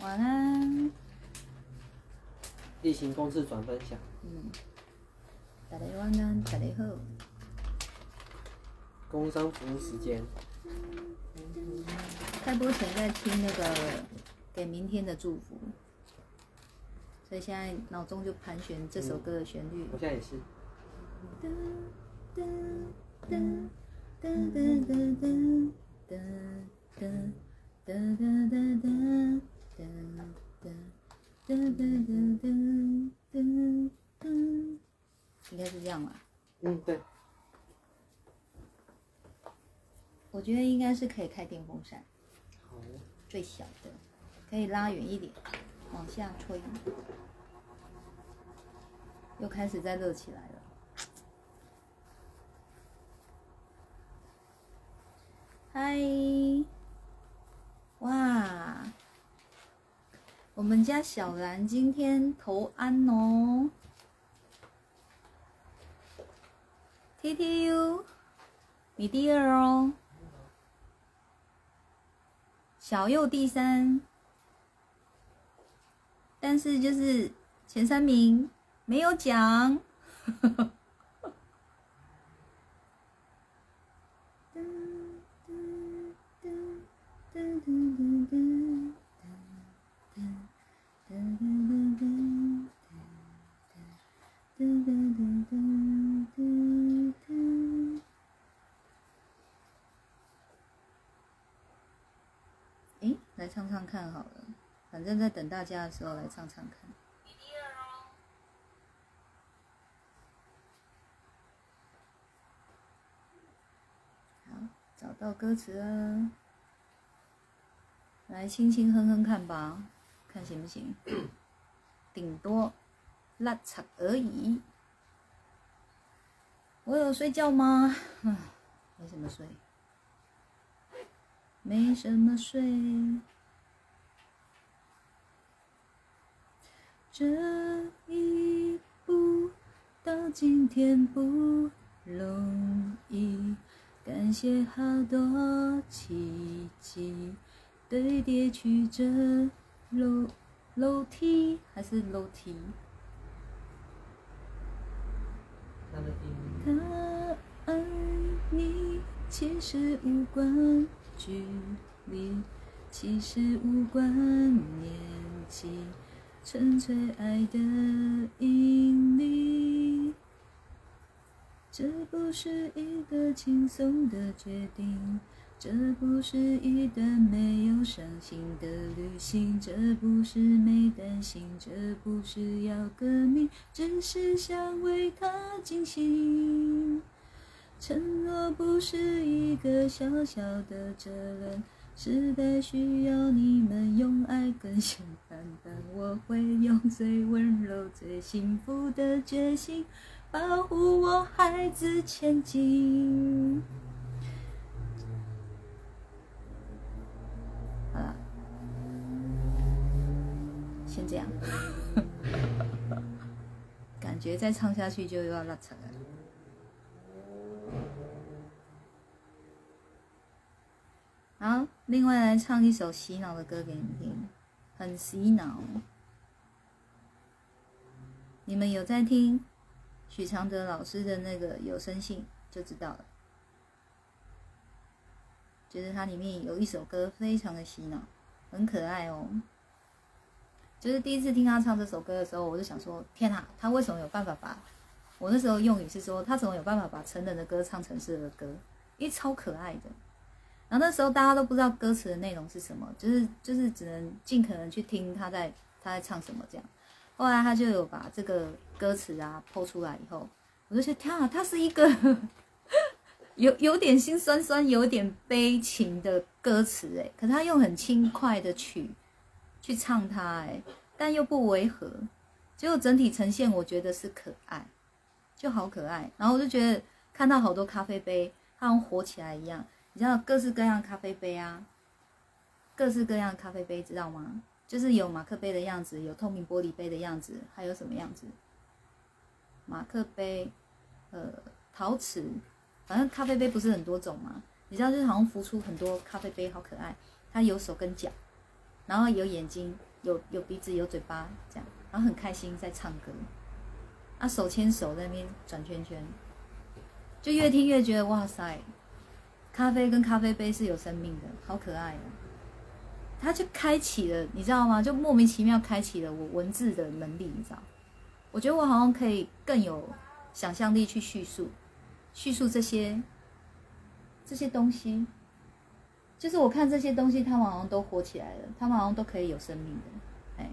晚安。例行公事转分享，嗯，大家晚安，大家好。工商服务时间，开播前在听那个给明天的祝福，所以现在脑中就盘旋这首歌的旋律。我现在也是。噔噔噔噔噔噔噔噔噔噔噔噔噔噔噔噔噔噔噔，应该是这样吧？嗯，对，我觉得应该是可以开电风扇，好，最小的，可以拉远一点，往下吹。又开始在热起来了。嗨，哇！我们家小兰今天投安哦，TTU，你第二哦，小右第三，但是就是前三名没有奖。诶，来唱唱看好了，反正在等大家的时候来唱唱看。好，找到歌词了，来轻轻哼哼看吧，看行不行？顶多拉扯而已。我有睡觉吗？唉，没什么睡，没什么睡。这一步到今天不容易，感谢好多奇迹堆叠曲折楼楼梯还是楼梯？他爱你其实无关距离，其实无关年纪，纯粹爱的引力。这不是一个轻松的决定，这不是一段没有伤心的旅行，这不是没担心，这不是要革命，只是想为他尽心。承诺不是一个小小的责任，时代需要你们用爱更新版本，我会用最温柔、最幸福的决心，保护我孩子前进。先这样，感觉再唱下去就要拉扯了。好，另外来唱一首洗脑的歌给你们听，很洗脑。你们有在听许常德老师的那个有声信就知道了，就是它里面有一首歌非常的洗脑，很可爱哦。就是第一次听他唱这首歌的时候，我就想说：天啊，他为什么有办法把……我那时候用语是说，他怎么有办法把成人的歌唱成是儿歌？因为超可爱的。然后那时候大家都不知道歌词的内容是什么，就是就是只能尽可能去听他在他在唱什么这样。后来他就有把这个歌词啊剖出来以后，我就觉得天啊，他是一个 有有点心酸酸、有点悲情的歌词哎，可是他用很轻快的曲去唱它哎，但又不违和，结果整体呈现我觉得是可爱，就好可爱。然后我就觉得看到好多咖啡杯，它好像活起来一样。你知道各式各样咖啡杯啊，各式各样咖啡杯知道吗？就是有马克杯的样子，有透明玻璃杯的样子，还有什么样子？马克杯，呃，陶瓷，反正咖啡杯不是很多种吗？你知道，就是好像浮出很多咖啡杯，好可爱。它有手跟脚，然后有眼睛，有有鼻子有嘴巴这样，然后很开心在唱歌，啊手牵手在那边转圈圈，就越听越觉得哇塞，咖啡跟咖啡杯是有生命的，好可爱哦。它就开启了，你知道吗？就莫名其妙开启了我文字的能力，你知道？我觉得我好像可以更有想象力去叙述，叙述这些这些东西。就是我看这些东西，他们好像都活起来了，他们好像都可以有生命的，哎，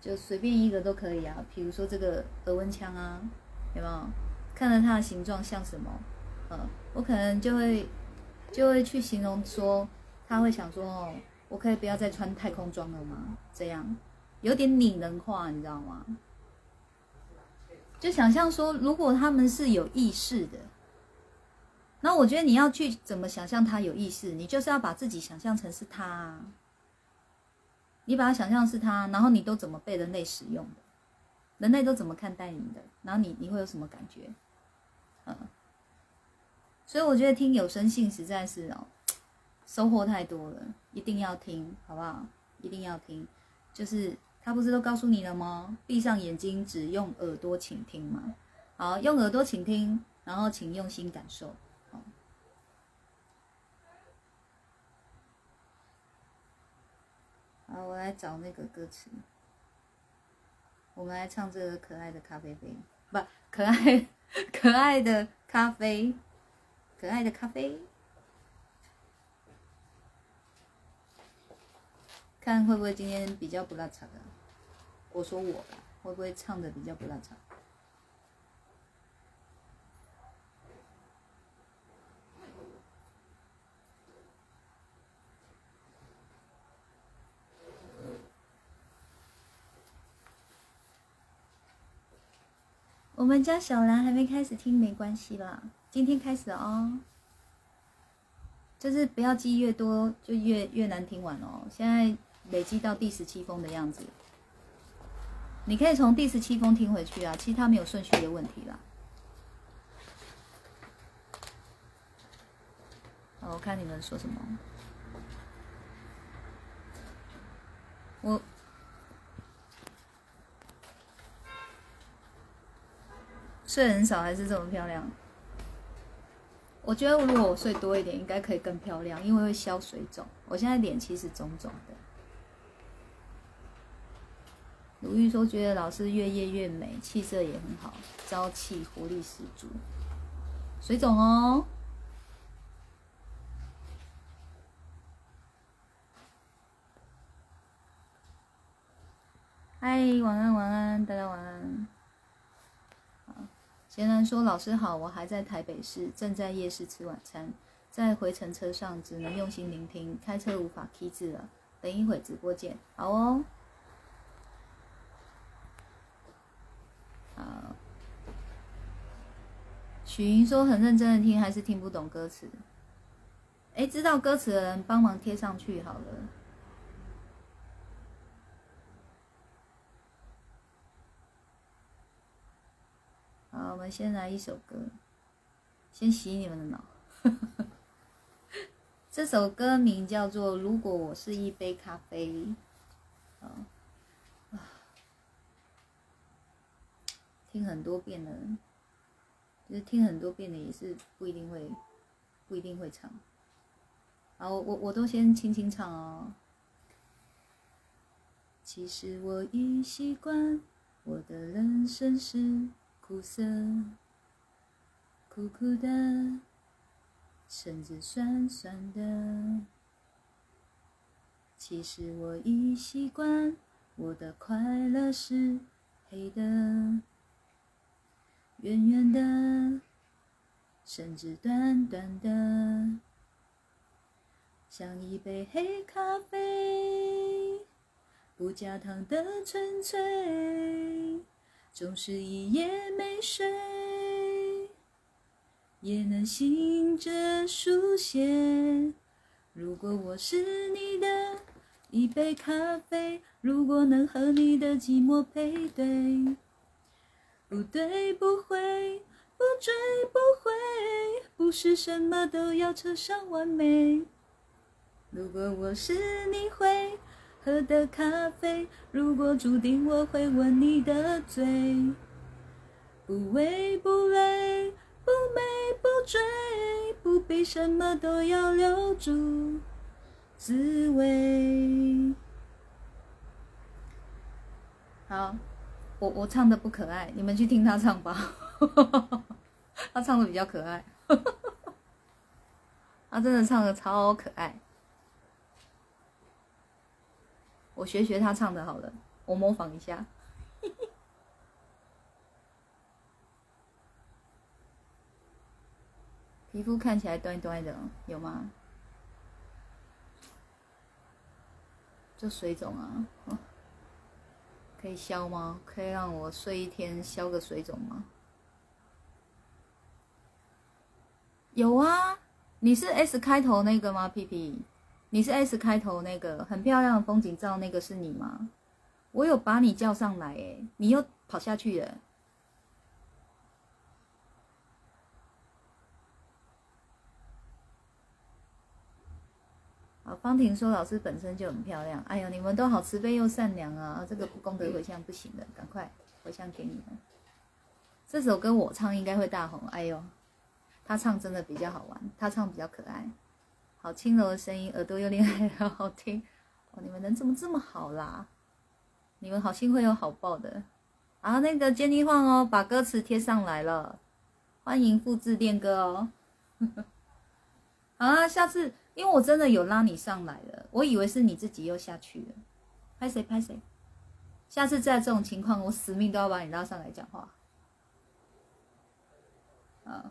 就随便一个都可以啊。比如说这个额温枪啊，有没有？看着它的形状像什么？嗯，我可能就会就会去形容说，他会想说哦，我可以不要再穿太空装了吗？这样有点拟人化，你知道吗？就想象说，如果他们是有意识的。那我觉得你要去怎么想象他有意识，你就是要把自己想象成是他，你把他想象是他，然后你都怎么被人类使用的，人类都怎么看待你的，然后你你会有什么感觉？嗯，所以我觉得听有声性实在是哦，收获太多了，一定要听，好不好？一定要听，就是他不是都告诉你了吗？闭上眼睛，只用耳朵倾听嘛。好，用耳朵倾听，然后请用心感受。好，我来找那个歌词。我们来唱这个可爱的咖啡杯，不，可爱可爱的咖啡，可爱的咖啡。看会不会今天比较不拉扯的？我说我吧，会不会唱的比较不拉长？我们家小兰还没开始听，没关系啦，今天开始哦。就是不要记越多，就越越难听完哦。现在累积到第十七封的样子，你可以从第十七封听回去啊。其实它没有顺序的问题啦。好，我看你们说什么。我。睡很少还是这么漂亮？我觉得如果我睡多一点，应该可以更漂亮，因为会消水肿。我现在脸其实肿肿的。鲁豫说觉得老师越夜越美，气色也很好，朝气活力十足。水肿哦。嗨，晚安晚安，大家晚安。贤然说：“老师好，我还在台北市，正在夜市吃晚餐，在回程车上只能用心聆听，开车无法 K 字了。等一会直播见，好哦。”好。许云说：“很认真的听，还是听不懂歌词。”哎，知道歌词的人帮忙贴上去好了。好，我们先来一首歌，先洗你们的脑。这首歌名叫做《如果我是一杯咖啡》。啊听很多遍了，就是听很多遍的，也是不一定会，不一定会唱。好，我我都先轻轻唱哦。其实我已习惯，我的人生是。苦涩，苦苦的，甚至酸酸的。其实我已习惯，我的快乐是黑的，圆圆的，甚至短短的，像一杯黑咖啡，不加糖的纯粹。总是一夜没睡，也能醒着书写。如果我是你的一杯咖啡，如果能和你的寂寞配对，不对不会，不追不回，不是什么都要扯上完美。如果我是你会。喝的咖啡。如果注定我会吻你的嘴，不为不累，不美不追，不必什么都要留住滋味。好，我我唱的不可爱，你们去听他唱吧。他唱的比较可爱，他真的唱的超可爱。我学学他唱的好了，我模仿一下。皮肤看起来端端的，有吗？就水肿啊，可以消吗？可以让我睡一天消个水肿吗？有啊，你是 S 开头那个吗？屁屁。你是 S 开头那个很漂亮的风景照，那个是你吗？我有把你叫上来，哎，你又跑下去了。啊，方婷说老师本身就很漂亮，哎呦，你们都好慈悲又善良啊！这个不功德回向不行的，赶快回向给你们。这首歌我唱应该会大红，哎呦，他唱真的比较好玩，他唱比较可爱。好轻柔的声音，耳朵又厉害，好好听 哦！你们人怎么这么好啦？你们好心会有好报的啊！那个坚尼晃哦，把歌词贴上来了，欢迎复制练歌哦。好 啊，下次因为我真的有拉你上来了，我以为是你自己又下去了，拍谁拍谁？下次在这种情况，我死命都要把你拉上来讲话。啊。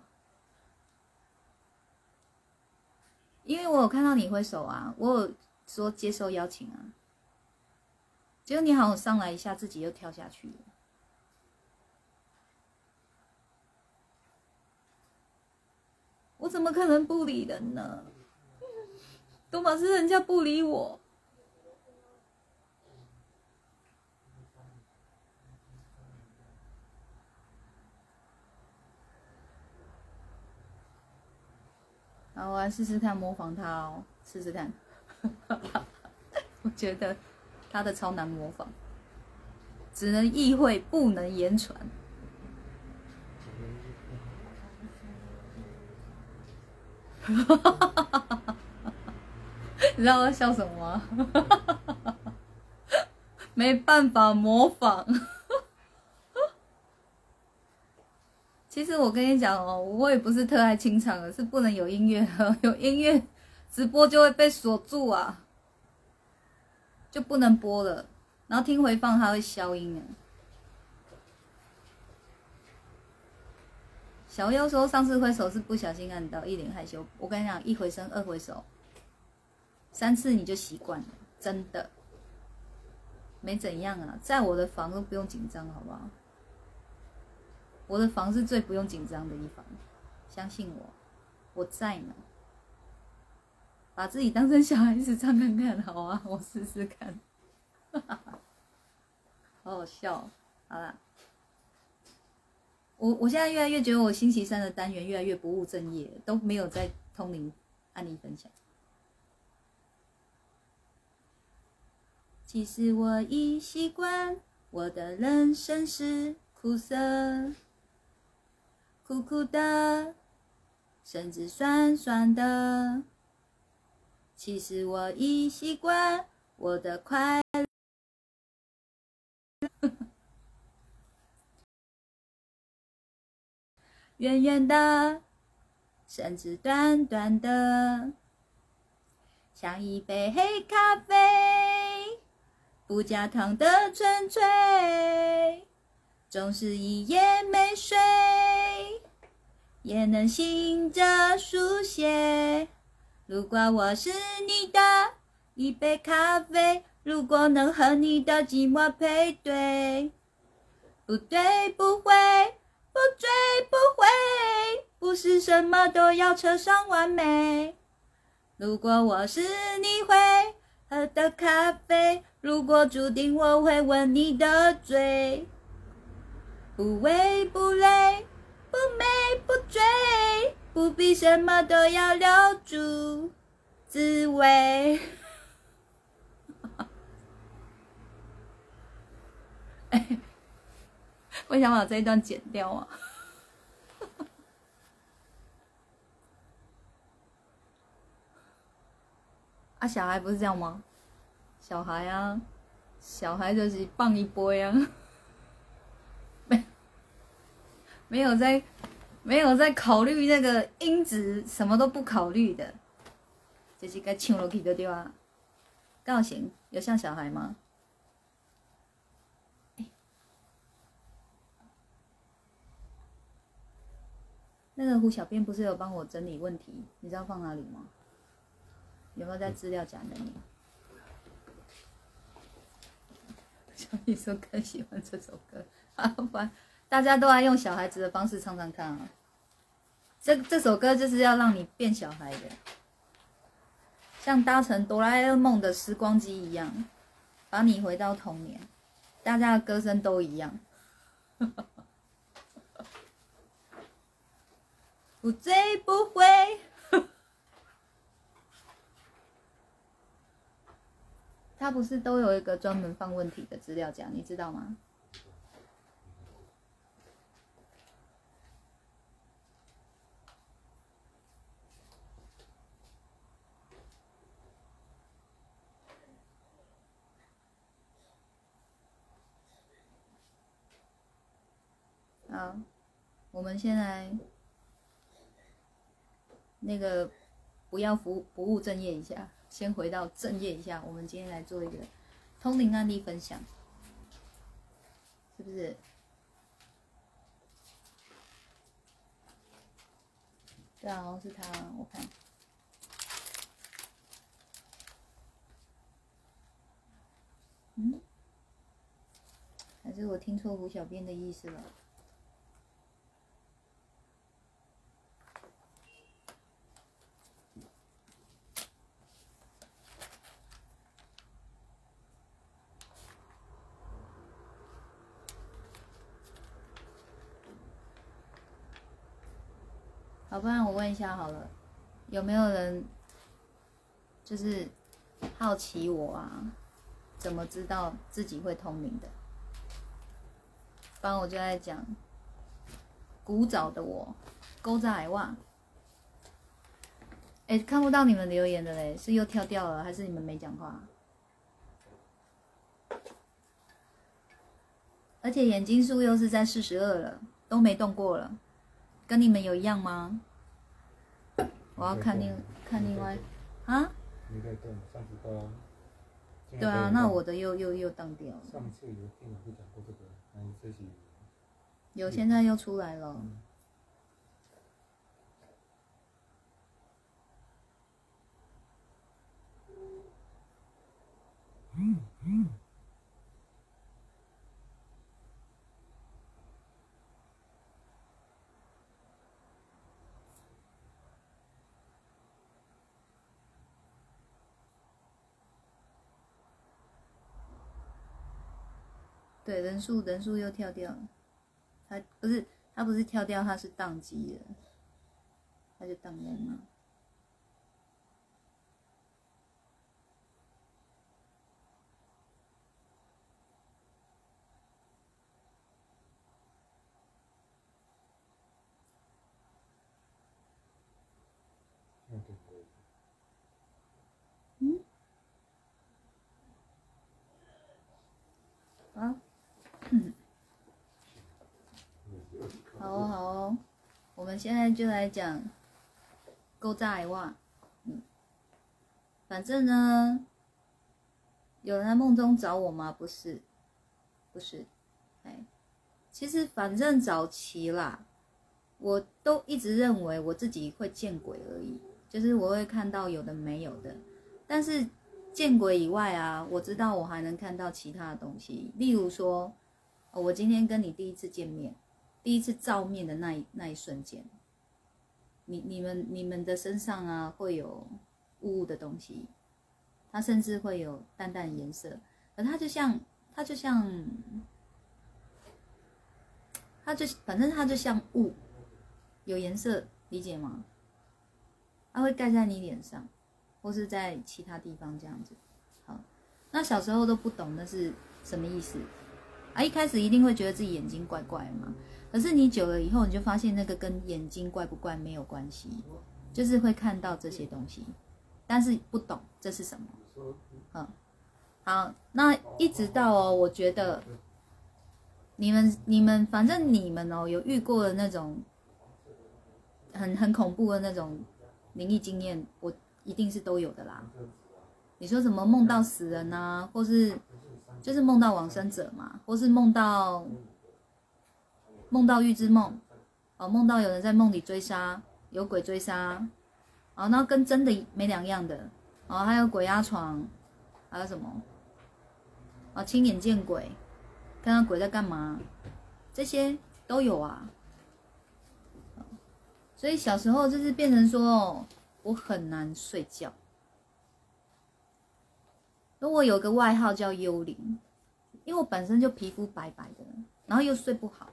因为我有看到你挥手啊，我有说接受邀请啊，结果你好像上来一下，自己又跳下去了，我怎么可能不理人呢？多玛是人家不理我。好，我来试试看模仿他哦，试试看。我觉得他的超难模仿，只能意会不能言传。你知道我在笑什么吗？没办法模仿。其实我跟你讲哦，我也不是特爱清唱的，是不能有音乐，有音乐直播就会被锁住啊，就不能播了。然后听回放它会消音的。小优说上次挥手是不小心按到，一脸害羞。我跟你讲，一回生二回手，三次你就习惯了，真的没怎样啊，在我的房都不用紧张，好不好？我的房是最不用紧张的一房，相信我，我在呢。把自己当成小孩子唱看看，好啊，我试试看。好好笑，好了。我我现在越来越觉得我星期三的单元越来越不务正业，都没有在通灵案例分享。其实我已习惯，我的人生是苦涩。苦苦的，甚至酸酸的。其实我已习惯我的快乐。圆圆的，甚至短短的，像一杯黑咖啡，不加糖的纯粹。总是一夜没睡，也能醒着书写。如果我是你的一杯咖啡，如果能和你的寂寞配对，不对不会，不追不回，不是什么都要扯上完美。如果我是你会喝的咖啡，如果注定我会吻你的嘴。不为不累，不美不追，不必什么都要留住滋味。哎，我想把这一段剪掉啊。啊，小孩不是这样吗？小孩啊，小孩就是棒一波呀、啊。没有在没有在考虑那个音质，什么都不考虑的，就是该唱落去的对啊。高行有像小孩吗？那个胡小编不是有帮我整理问题？你知道放哪里吗？有没有在资料夹那里？小米说更喜欢这首歌，阿凡，大家都爱用小孩子的方式唱唱看啊。这这首歌就是要让你变小孩的，像搭乘哆啦 A 梦的时光机一样，把你回到童年。大家的歌声都一样。不醉不会。他不是都有一个专门放问题的资料夹，你知道吗？好，我们现在那个不要不不务正业一下，先回到正业一下。我们今天来做一个通灵案例分享，是不是？对啊，好像是他，我看。嗯？还是我听错胡小编的意思了？不然我问一下好了，有没有人就是好奇我啊？怎么知道自己会通灵的？不然我就在讲古早的我，勾在海袜。哎，看不到你们留言的嘞，是又跳掉了，还是你们没讲话？而且眼睛数又是在四十二了，都没动过了。跟你们有一样吗？我要看另看另外啊。你可以动，上次都。对啊，那我的又又又当掉了。上次有电脑就讲过这个，那你这是。有，现在又出来了。嗯嗯。对，人数人数又跳掉了，他不是他不是跳掉，他是宕机了，他就宕在那。嗯？啊？好哦好哦，我们现在就来讲勾债哇，嗯，反正呢，有人在梦中找我吗？不是，不是，哎，其实反正早期啦，我都一直认为我自己会见鬼而已，就是我会看到有的没有的，但是见鬼以外啊，我知道我还能看到其他的东西，例如说，我今天跟你第一次见面。第一次照面的那一那一瞬间，你你们你们的身上啊会有雾雾的东西，它甚至会有淡淡的颜色，而它就像它就像，它就反正它就像雾，有颜色，理解吗？它会盖在你脸上，或是在其他地方这样子。好，那小时候都不懂那是什么意思，啊，一开始一定会觉得自己眼睛怪怪的嘛。可是你久了以后，你就发现那个跟眼睛怪不怪没有关系，就是会看到这些东西，但是不懂这是什么。嗯，好，那一直到哦，我觉得你们你们反正你们哦有遇过的那种很很恐怖的那种灵异经验，我一定是都有的啦。你说什么梦到死人啊，或是就是梦到往生者嘛，或是梦到梦到预知梦，哦，梦到有人在梦里追杀，有鬼追杀，哦，那跟真的没两样的，哦，还有鬼压床，还有什么？啊，亲眼见鬼，看到鬼在干嘛，这些都有啊。所以小时候就是变成说，哦，我很难睡觉。那我有个外号叫幽灵，因为我本身就皮肤白白的，然后又睡不好，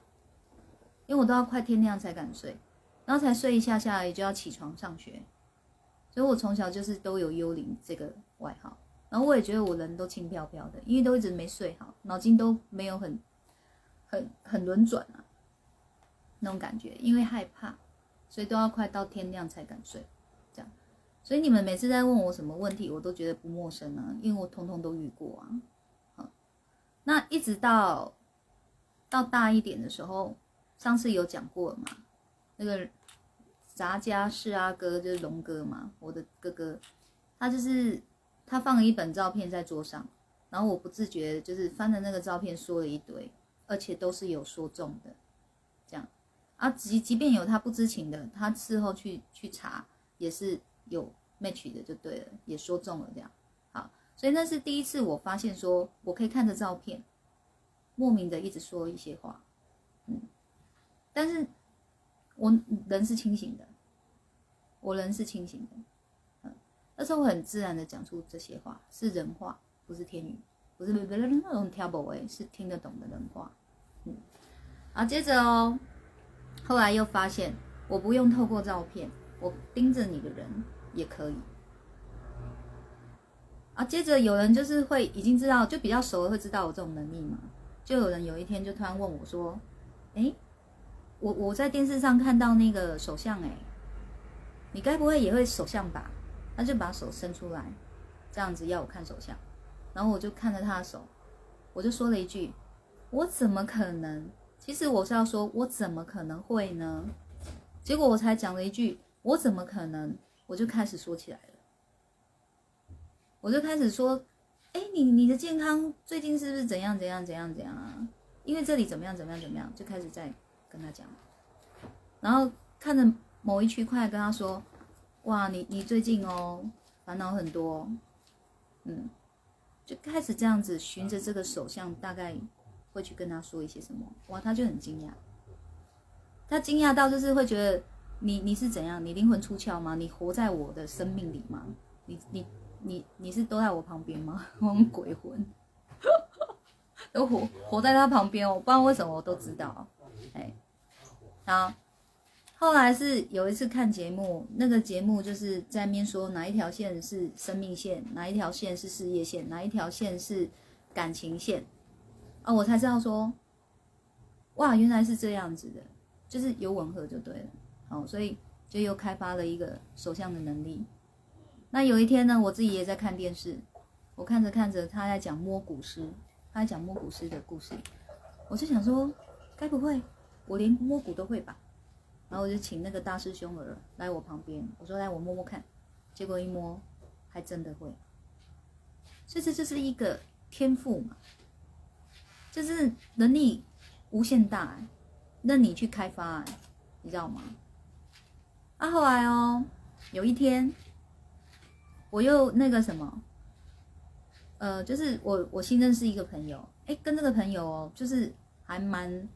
因为我都要快天亮才敢睡，然后才睡一下下来就要起床上学，所以我从小就是都有幽灵这个外号。然后我也觉得我人都轻飘飘的，因为都一直没睡好，脑筋都没有很很很轮转啊，那种感觉，因为害怕，所以都要快到天亮才敢睡。这样所以你们每次在问我什么问题，我都觉得不陌生啊，因为我通通都遇过啊。好，那一直到到大一点的时候，上次有讲过嘛？那个杂家是阿哥，就是龙哥嘛，我的哥哥，他就是他放了一本照片在桌上，然后我不自觉就是翻着那个照片说了一堆，而且都是有说中的，这样啊，即即便有他不知情的，他事后去去查也是。有 match 的就对了，也说中了这样，好，所以那是第一次我发现说我可以看着照片，莫名的一直说一些话，但是我人是清醒的，我人是清醒的，嗯，但是我很自然的讲出这些话，是人话，不是天语，不是不是那种 trouble 哎，是听得懂的人话，嗯，啊，接着哦，后来又发现我不用透过照片。我盯着你的人也可以啊。接着有人就是会已经知道，就比较熟的会知道我这种能力嘛。就有人有一天就突然问我说：“哎，我我在电视上看到那个手相，哎，你该不会也会手相吧？”他就把手伸出来，这样子要我看手相。然后我就看着他的手，我就说了一句：“我怎么可能？”其实我是要说，我怎么可能会呢？结果我才讲了一句。我怎么可能？我就开始说起来了，我就开始说，哎，你你的健康最近是不是怎样怎样怎样怎样啊？因为这里怎么样怎么样怎么样，就开始在跟他讲，然后看着某一区块跟他说，哇，你你最近哦烦恼很多，嗯，就开始这样子循着这个手相，大概会去跟他说一些什么，哇，他就很惊讶，他惊讶到就是会觉得。你你是怎样？你灵魂出窍吗？你活在我的生命里吗？你你你你是都在我旁边吗？我鬼魂都活活在他旁边，我不知道为什么我都知道。哎，好，后来是有一次看节目，那个节目就是在面说哪一条线是生命线，哪一条线是事业线，哪一条线是感情线啊，我才知道说，哇，原来是这样子的，就是有吻合就对了。哦，所以就又开发了一个手相的能力。那有一天呢，我自己也在看电视，我看着看着他在讲摸骨师，他在讲摸骨师的故事，我就想说，该不会我连摸骨都会吧？然后我就请那个大师兄儿来我旁边，我说来我摸摸看，结果一摸，还真的会。所以这就是一个天赋嘛，就是能力无限大，任你去开发，你知道吗？啊，后来哦，有一天，我又那个什么，呃，就是我我新认识一个朋友，哎，跟这个朋友哦，就是还蛮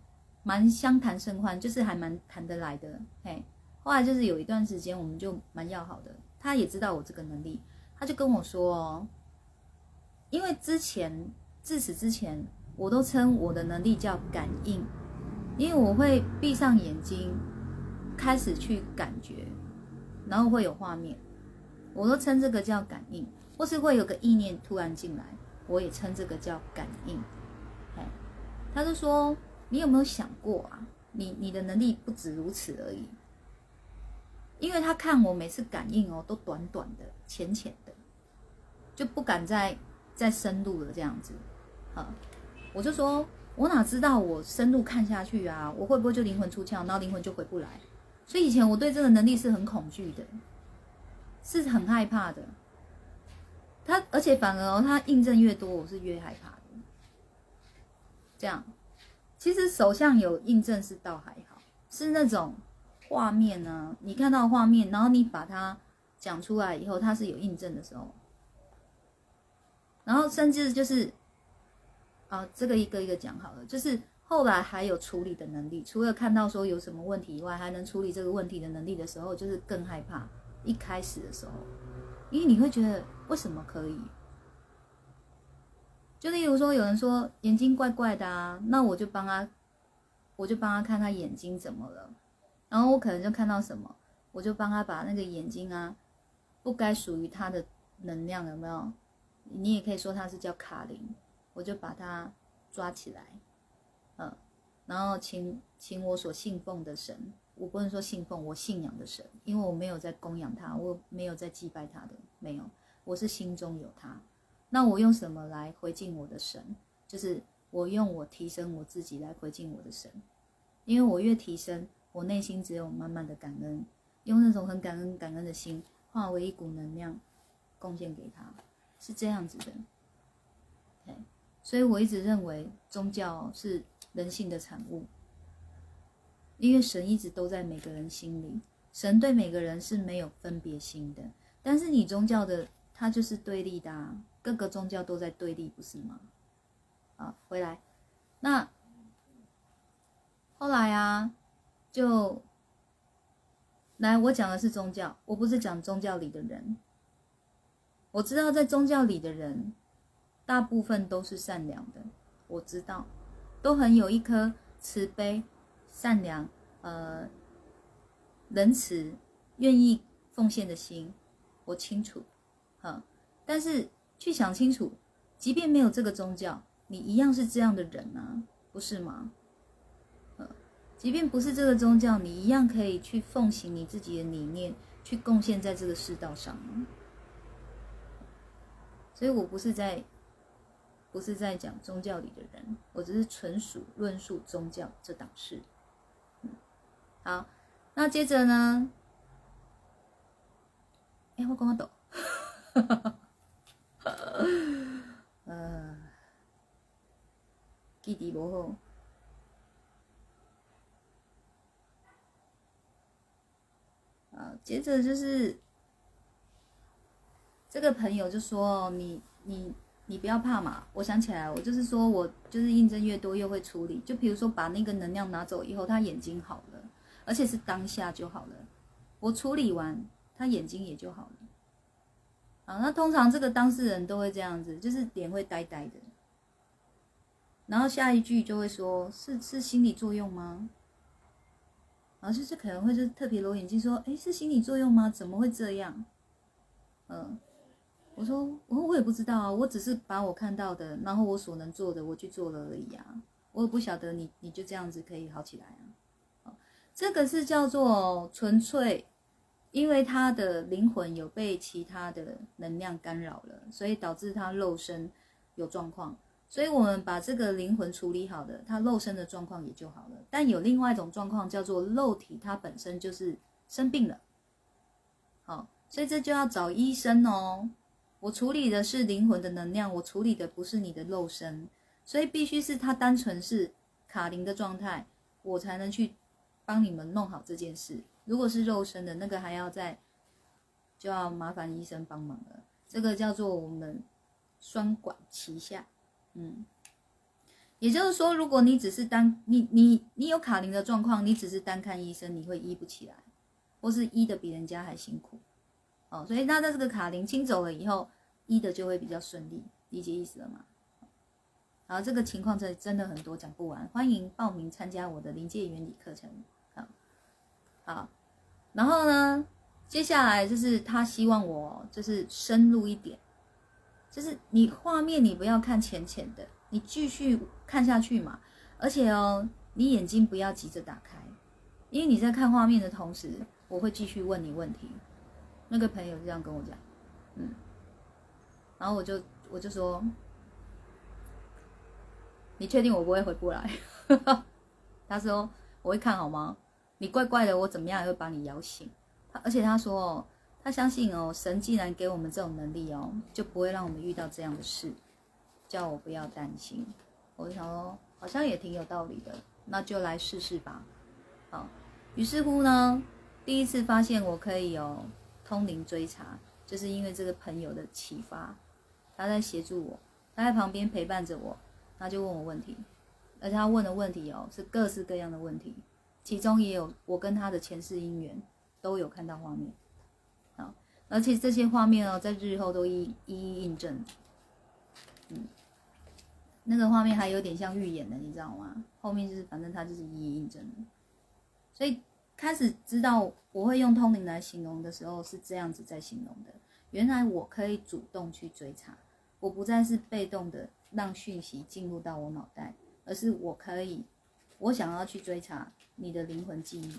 蛮相谈甚欢，就是还蛮谈得来的，嘿。后来就是有一段时间，我们就蛮要好的。他也知道我这个能力，他就跟我说哦，因为之前自此之前，我都称我的能力叫感应，因为我会闭上眼睛。开始去感觉，然后会有画面，我都称这个叫感应，或是会有个意念突然进来，我也称这个叫感应。哎，他就说：“你有没有想过啊？你你的能力不止如此而已。”因为他看我每次感应哦，都短短的、浅浅的，就不敢再再深入了这样子。啊，我就说，我哪知道我深入看下去啊，我会不会就灵魂出窍，然后灵魂就回不来？所以以前我对这个能力是很恐惧的，是很害怕的。他而且反而他印证越多，我是越害怕的。这样，其实手相有印证是倒还好，是那种。画面呢？你看到画面，然后你把它讲出来以后，它是有印证的时候，然后甚至就是，啊，这个一个一个讲好了，就是后来还有处理的能力，除了看到说有什么问题以外，还能处理这个问题的能力的时候，就是更害怕。一开始的时候，因为你会觉得为什么可以？就例如说，有人说眼睛怪怪的啊，那我就帮他，我就帮他看他眼睛怎么了。然后我可能就看到什么，我就帮他把那个眼睛啊，不该属于他的能量有没有？你也可以说他是叫卡灵，我就把他抓起来，嗯，然后请请我所信奉的神，我不能说信奉我信仰的神，因为我没有在供养他，我没有在祭拜他的，没有，我是心中有他。那我用什么来回敬我的神？就是我用我提升我自己来回敬我的神，因为我越提升。我内心只有满满的感恩，用那种很感恩、感恩的心化为一股能量，贡献给他，是这样子的。所以我一直认为宗教是人性的产物，因为神一直都在每个人心里，神对每个人是没有分别心的。但是你宗教的，它就是对立的，啊，各个宗教都在对立，不是吗？啊，回来，那后来啊。就来，我讲的是宗教，我不是讲宗教里的人。我知道在宗教里的人，大部分都是善良的，我知道，都很有一颗慈悲、善良、呃仁慈、愿意奉献的心，我清楚，哈。但是去想清楚，即便没有这个宗教，你一样是这样的人啊，不是吗？即便不是这个宗教，你一样可以去奉行你自己的理念，去贡献在这个世道上。所以我不是在，不是在讲宗教里的人，我只是纯属论述宗教这档事。好，那接着呢？哎，我刚刚抖，呃，弟弟不好。啊，接着就是这个朋友就说：“你你你不要怕嘛。”我想起来，我就是说我就是印证越多越会处理。就比如说把那个能量拿走以后，他眼睛好了，而且是当下就好了。我处理完，他眼睛也就好了。啊，那通常这个当事人都会这样子，就是脸会呆呆的，然后下一句就会说：“是是心理作用吗？”然后就是可能会就特别揉眼睛说：“哎，是心理作用吗？怎么会这样？”嗯，我说：“我我也不知道啊，我只是把我看到的，然后我所能做的，我去做了而已啊。我也不晓得你你就这样子可以好起来啊。这个是叫做纯粹，因为他的灵魂有被其他的能量干扰了，所以导致他肉身有状况。”所以，我们把这个灵魂处理好的，他肉身的状况也就好了。但有另外一种状况，叫做肉体它本身就是生病了。好，所以这就要找医生哦。我处理的是灵魂的能量，我处理的不是你的肉身，所以必须是他单纯是卡灵的状态，我才能去帮你们弄好这件事。如果是肉身的那个，还要再就要麻烦医生帮忙了。这个叫做我们双管齐下。嗯，也就是说，如果你只是单你你你有卡灵的状况，你只是单看医生，你会医不起来，或是医的比人家还辛苦。哦，所以那在这个卡灵清走了以后，医的就会比较顺利，理解意思了吗？好，这个情况真真的很多，讲不完。欢迎报名参加我的临界原理课程。好，好，然后呢，接下来就是他希望我就是深入一点。就是你画面，你不要看浅浅的，你继续看下去嘛。而且哦，你眼睛不要急着打开，因为你在看画面的同时，我会继续问你问题。那个朋友这样跟我讲，嗯，然后我就我就说，你确定我不会回不来？他说我会看好吗？你怪怪的，我怎么样也会把你摇醒。他而且他说哦，他相信哦，神既然给我们这种能力哦，就不会让我们遇到这样的事，叫我不要担心。我就想说，好像也挺有道理的，那就来试试吧。好，于是乎呢，第一次发现我可以哦通灵追查，就是因为这个朋友的启发，他在协助我，他在旁边陪伴着我，他就问我问题，而且他问的问题哦是各式各样的问题，其中也有我跟他的前世姻缘都有看到画面，好，而且这些画面哦在日后都一一一印证，嗯。那个画面还有点像预演的，你知道吗？后面就是反正他就是一一印证，所以开始知道我会用通灵来形容的时候是这样子在形容的。原来我可以主动去追查，我不再是被动的让讯息进入到我脑袋，而是我可以，我想要去追查你的灵魂记忆，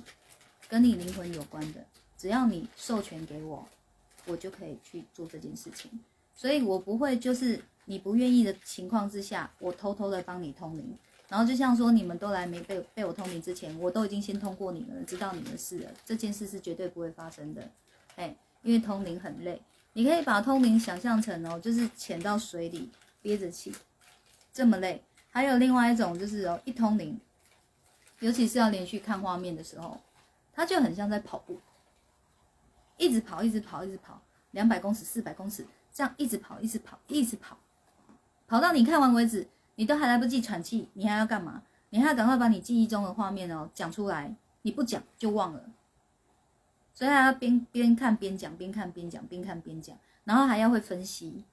跟你灵魂有关的，只要你授权给我，我就可以去做这件事情。所以我不会就是你不愿意的情况之下，我偷偷的帮你通灵，然后就像说你们都来没被被我通灵之前，我都已经先通过你们了，知道你们的事了，这件事是绝对不会发生的，哎，因为通灵很累，你可以把通灵想象成哦，就是潜到水里憋着气，这么累。还有另外一种就是哦，一通灵，尤其是要连续看画面的时候，它就很像在跑步，一直跑，一直跑，一直跑，两百公尺，四百公尺。这样一直跑，一直跑，一直跑，跑到你看完为止，你都还来不及喘气，你还要干嘛？你还要赶快把你记忆中的画面哦讲出来，你不讲就忘了，所以还要边边看边讲，边看边讲，边看边讲，然后还要会分析，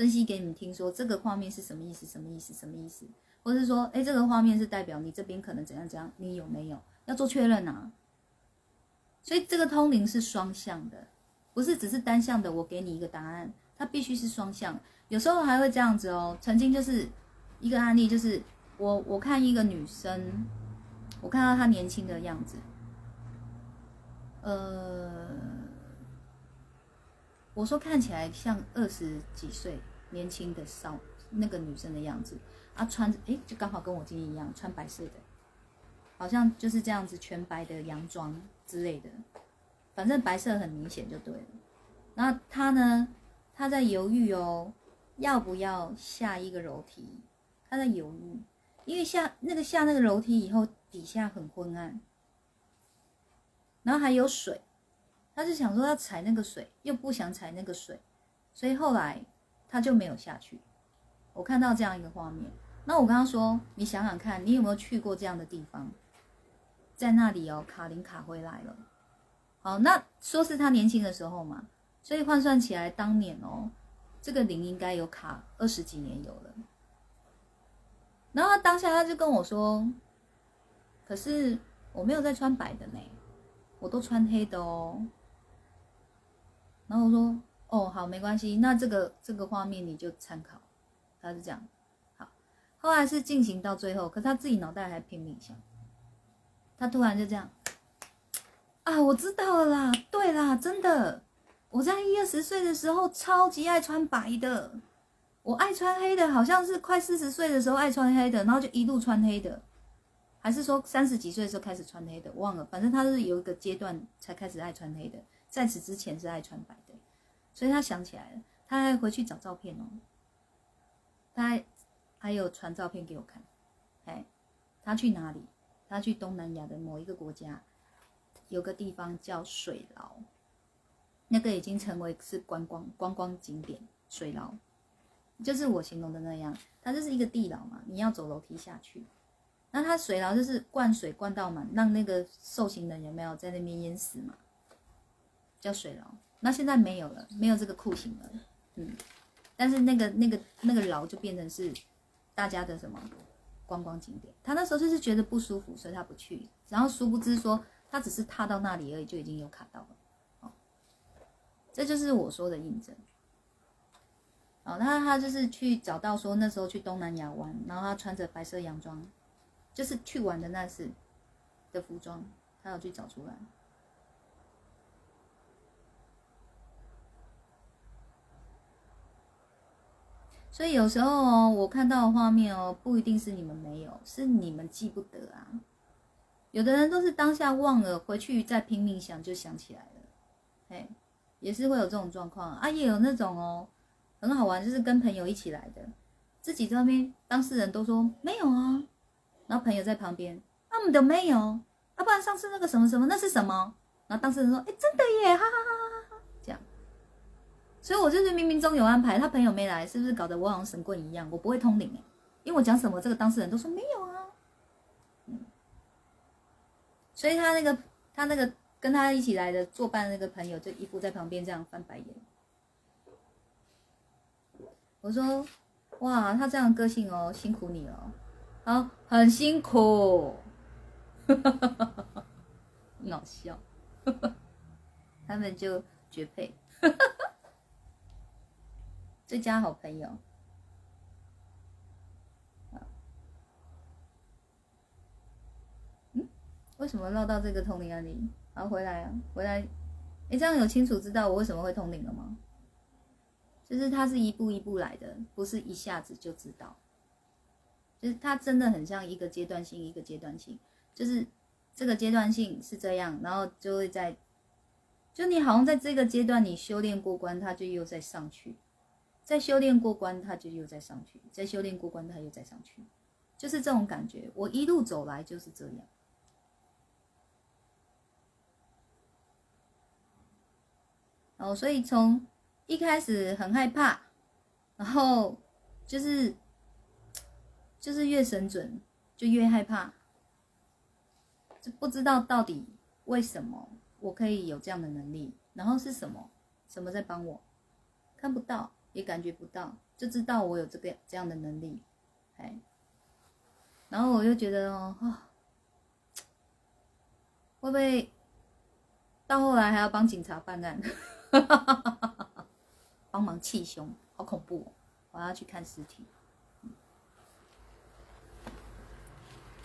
分析给你们听，说这个画面是什么意思，什么意思，什么意思，或是说，哎，这个画面是代表你这边可能怎样怎样，你有没有要做确认啊？所以这个通灵是双向的，不是只是单向的，我给你一个答案。它必须是双向，有时候还会这样子哦。曾经就是一个案例，就是我我看一个女生，我看到她年轻的样子，呃，我说看起来像二十几岁年轻的少那个女生的样子，啊，穿着哎，就刚好跟我今天一样，穿白色的，好像就是这样子全白的洋装之类的，反正白色很明显就对了。那她呢？他在犹豫哦，要不要下一个楼梯？他在犹豫，因为下那个下那个楼梯以后，底下很昏暗，然后还有水，他是想说要踩那个水，又不想踩那个水，所以后来他就没有下去。我看到这样一个画面，那我跟他说：“你想想看，你有没有去过这样的地方？在那里哦，卡林卡回来了。好，那说是他年轻的时候嘛。”所以换算起来，当年哦，这个零应该有卡二十几年有了。然后当下他就跟我说：“可是我没有在穿白的呢，我都穿黑的哦。”然后我说：“哦，好，没关系，那这个这个画面你就参考。”他是这样。好，后来是进行到最后，可他自己脑袋还拼命想，他突然就这样：“啊，我知道了啦，对啦，真的。”我在一二十岁的时候超级爱穿白的，我爱穿黑的，好像是快四十岁的时候爱穿黑的，然后就一路穿黑的，还是说三十几岁的时候开始穿黑的，忘了，反正他是有一个阶段才开始爱穿黑的，在此之前是爱穿白，所以他想起来了，他还回去找照片哦，他还有传照片给我看，哎，他去哪里？他去东南亚的某一个国家，有个地方叫水牢。那个已经成为是观光观光景点，水牢，就是我形容的那样，它就是一个地牢嘛，你要走楼梯下去。那它水牢就是灌水灌到满，让那个受刑人有没有在那边淹死嘛？叫水牢。那现在没有了，没有这个酷刑了，嗯。但是那个那个那个牢就变成是大家的什么观光景点。他那时候就是觉得不舒服，所以他不去。然后殊不知说他只是踏到那里而已，就已经有卡到了。哦这就是我说的印证。哦，那他就是去找到说那时候去东南亚玩，然后他穿着白色洋装，就是去玩的那次的服装，他要去找出来。所以有时候哦，我看到的画面哦，不一定是你们没有，是你们记不得啊。有的人都是当下忘了，回去再拼命想就想起来了，嘿，也是会有这种状况啊。也有那种哦，很好玩，就是跟朋友一起来的，自己在那边，当事人都说没有啊，然后朋友在旁边，他们都没有，啊，不然上次那个什么什么那是什么？然后当事人说，哎，真的耶，哈哈哈，所以我就是冥冥中有安排，他朋友没来，是不是搞得我好像神棍一样？我不会通灵哎，因为我讲什么，这个当事人都说没有啊。所以他那个他那个跟他一起来的作伴那个朋友就一副在旁边这样翻白眼。我说：“哇，他这样个性哦，辛苦你了，好，很辛苦，很好笑，他们就绝配，最佳好朋友。”嗯为什么绕到这个通灵案例？好，回来啊，回来，哎，这样有清楚知道我为什么会通灵了吗？就是他是一步一步来的，不是一下子就知道。就是他真的很像一个阶段性，一个阶段性，就是这个阶段性是这样，然后就会在，就你好像在这个阶段你修炼过关，他就又再上去，再修炼过关，他就又再上去，再修炼过关，他又再上去，就是这种感觉。我一路走来就是这样。哦，所以从一开始很害怕，然后就是就是越神准就越害怕，就不知道到底为什么我可以有这样的能力，然后是什么什么在帮我，看不到也感觉不到，就知道我有这个这样的能力，哎，然后我又觉得哦，会不会到后来还要帮警察办案？哈哈哈哈哈！帮忙气胸，好恐怖！我要去看尸体。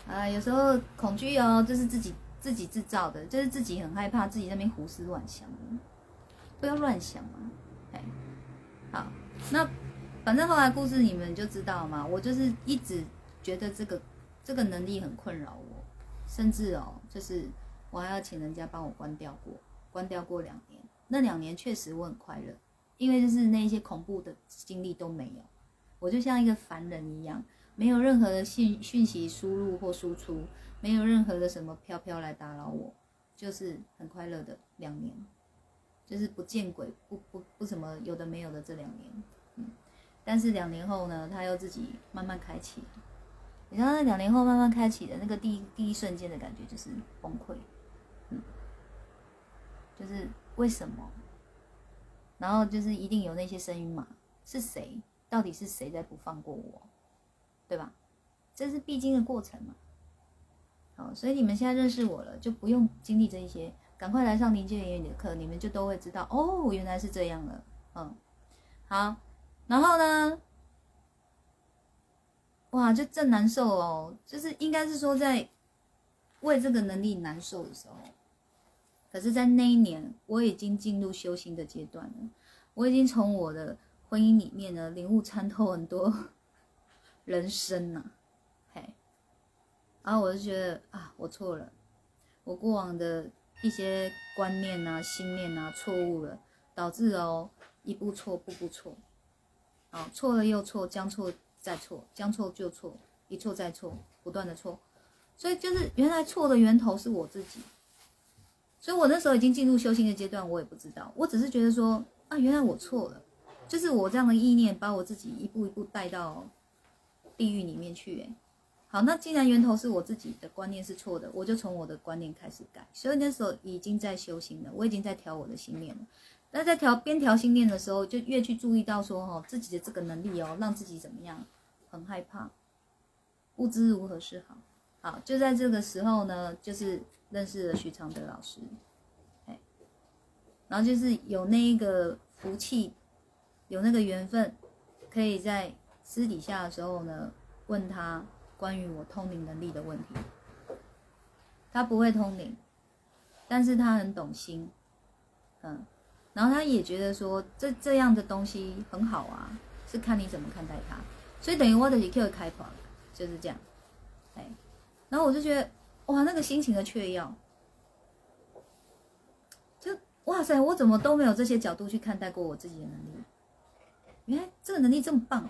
啊，有时候恐惧哦，就是自己自己制造的，就是自己很害怕，自己那边胡思乱想。不要乱想嘛！哎，好，那反正后来故事你们就知道嘛。我就是一直觉得这个这个能力很困扰我，甚至哦，就是我还要请人家帮我关掉过，关掉过两年。那两年确实我很快乐，因为就是那些恐怖的经历都没有，我就像一个凡人一样，没有任何的信讯息输入或输出，没有任何的什么飘飘来打扰我，就是很快乐的两年，就是不见鬼，不不不什么有的没有的这两年，嗯，但是两年后呢，他又自己慢慢开启，你知道那两年后慢慢开启的那个第一第一瞬间的感觉就是崩溃，嗯，就是。为什么？然后就是一定有那些声音嘛？是谁？到底是谁在不放过我？对吧？这是必经的过程嘛。好，所以你们现在认识我了，就不用经历这一些，赶快来上临界言语的课，你们就都会知道哦，原来是这样了。嗯，好，然后呢？哇，就正难受哦，就是应该是说在为这个能力难受的时候。可是，在那一年，我已经进入修行的阶段了。我已经从我的婚姻里面呢，领悟参透很多人生呐，嘿。然后我就觉得啊，我错了，我过往的一些观念啊、信念啊错误了，导致哦一步错，步步错，啊，错了又错，将错再错，将错就错，一错再错，不断的错。所以就是原来错的源头是我自己。所以我那时候已经进入修行的阶段，我也不知道，我只是觉得说啊，原来我错了，就是我这样的意念把我自己一步一步带到地狱里面去。哎，好，那既然源头是我自己的观念是错的，我就从我的观念开始改。所以那时候已经在修行了，我已经在调我的心念了。那在调边调心念的时候，就越去注意到说哦，自己的这个能力哦，让自己怎么样，很害怕，不知如何是好。好，就在这个时候呢，就是。认识了徐常德老师，哎，然后就是有那一个福气，有那个缘分，可以在私底下的时候呢，问他关于我通灵能力的问题。他不会通灵，但是他很懂心，嗯，然后他也觉得说这这样的东西很好啊，是看你怎么看待它。所以等于我的 Q 开团就是这样，哎，然后我就觉得哇，那个心情的雀跃，就哇塞，我怎么都没有这些角度去看待过我自己的能力？原来这个能力这么棒，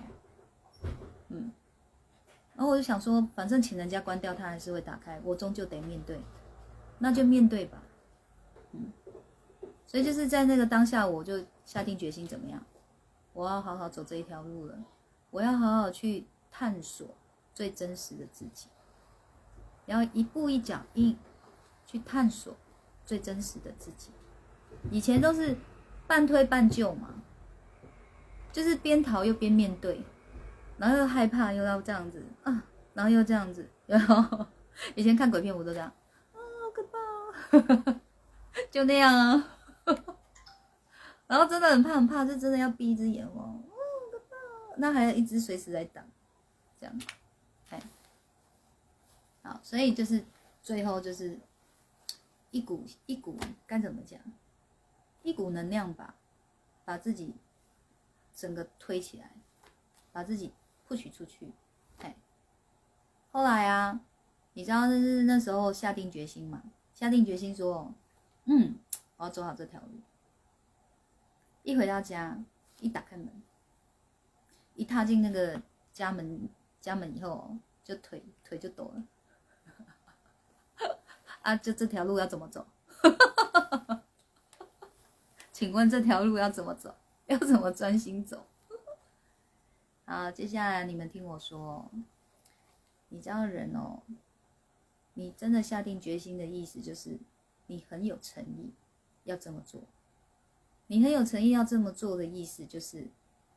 然后我就想说，反正请人家关掉，它还是会打开，我终究得面对，那就面对吧，嗯。所以就是在那个当下，我就下定决心，怎么样？我要好好走这一条路了，我要好好去探索最真实的自己，然后一步一脚印去探索最真实的自己。以前都是半推半就嘛，就是边逃又边面对。然后又害怕，又要这样子啊，然后又这样子，然后以前看鬼片我都这样啊，好可怕，就那样啊，然后真的很怕很怕，就真的要闭一只眼哦，啊，好可怕，那还有一只随时在挡，这样，哎，好，所以就是最后就是一股一股该怎么讲，一股能量吧，把自己整个推起来，把自己。不许出去，哎，后来啊，你知道那是那时候下定决心嘛？下定决心说，嗯，我要走好这条路。一回到家，一打开门，一踏进那个家门家门以后，就腿腿就抖了。啊，就这条路要怎么走？请问这条路要怎么走？要怎么专心走？好，接下来你们听我说，你知道人哦，你真的下定决心的意思就是你很有诚意要这么做。你很有诚意要这么做的意思就是，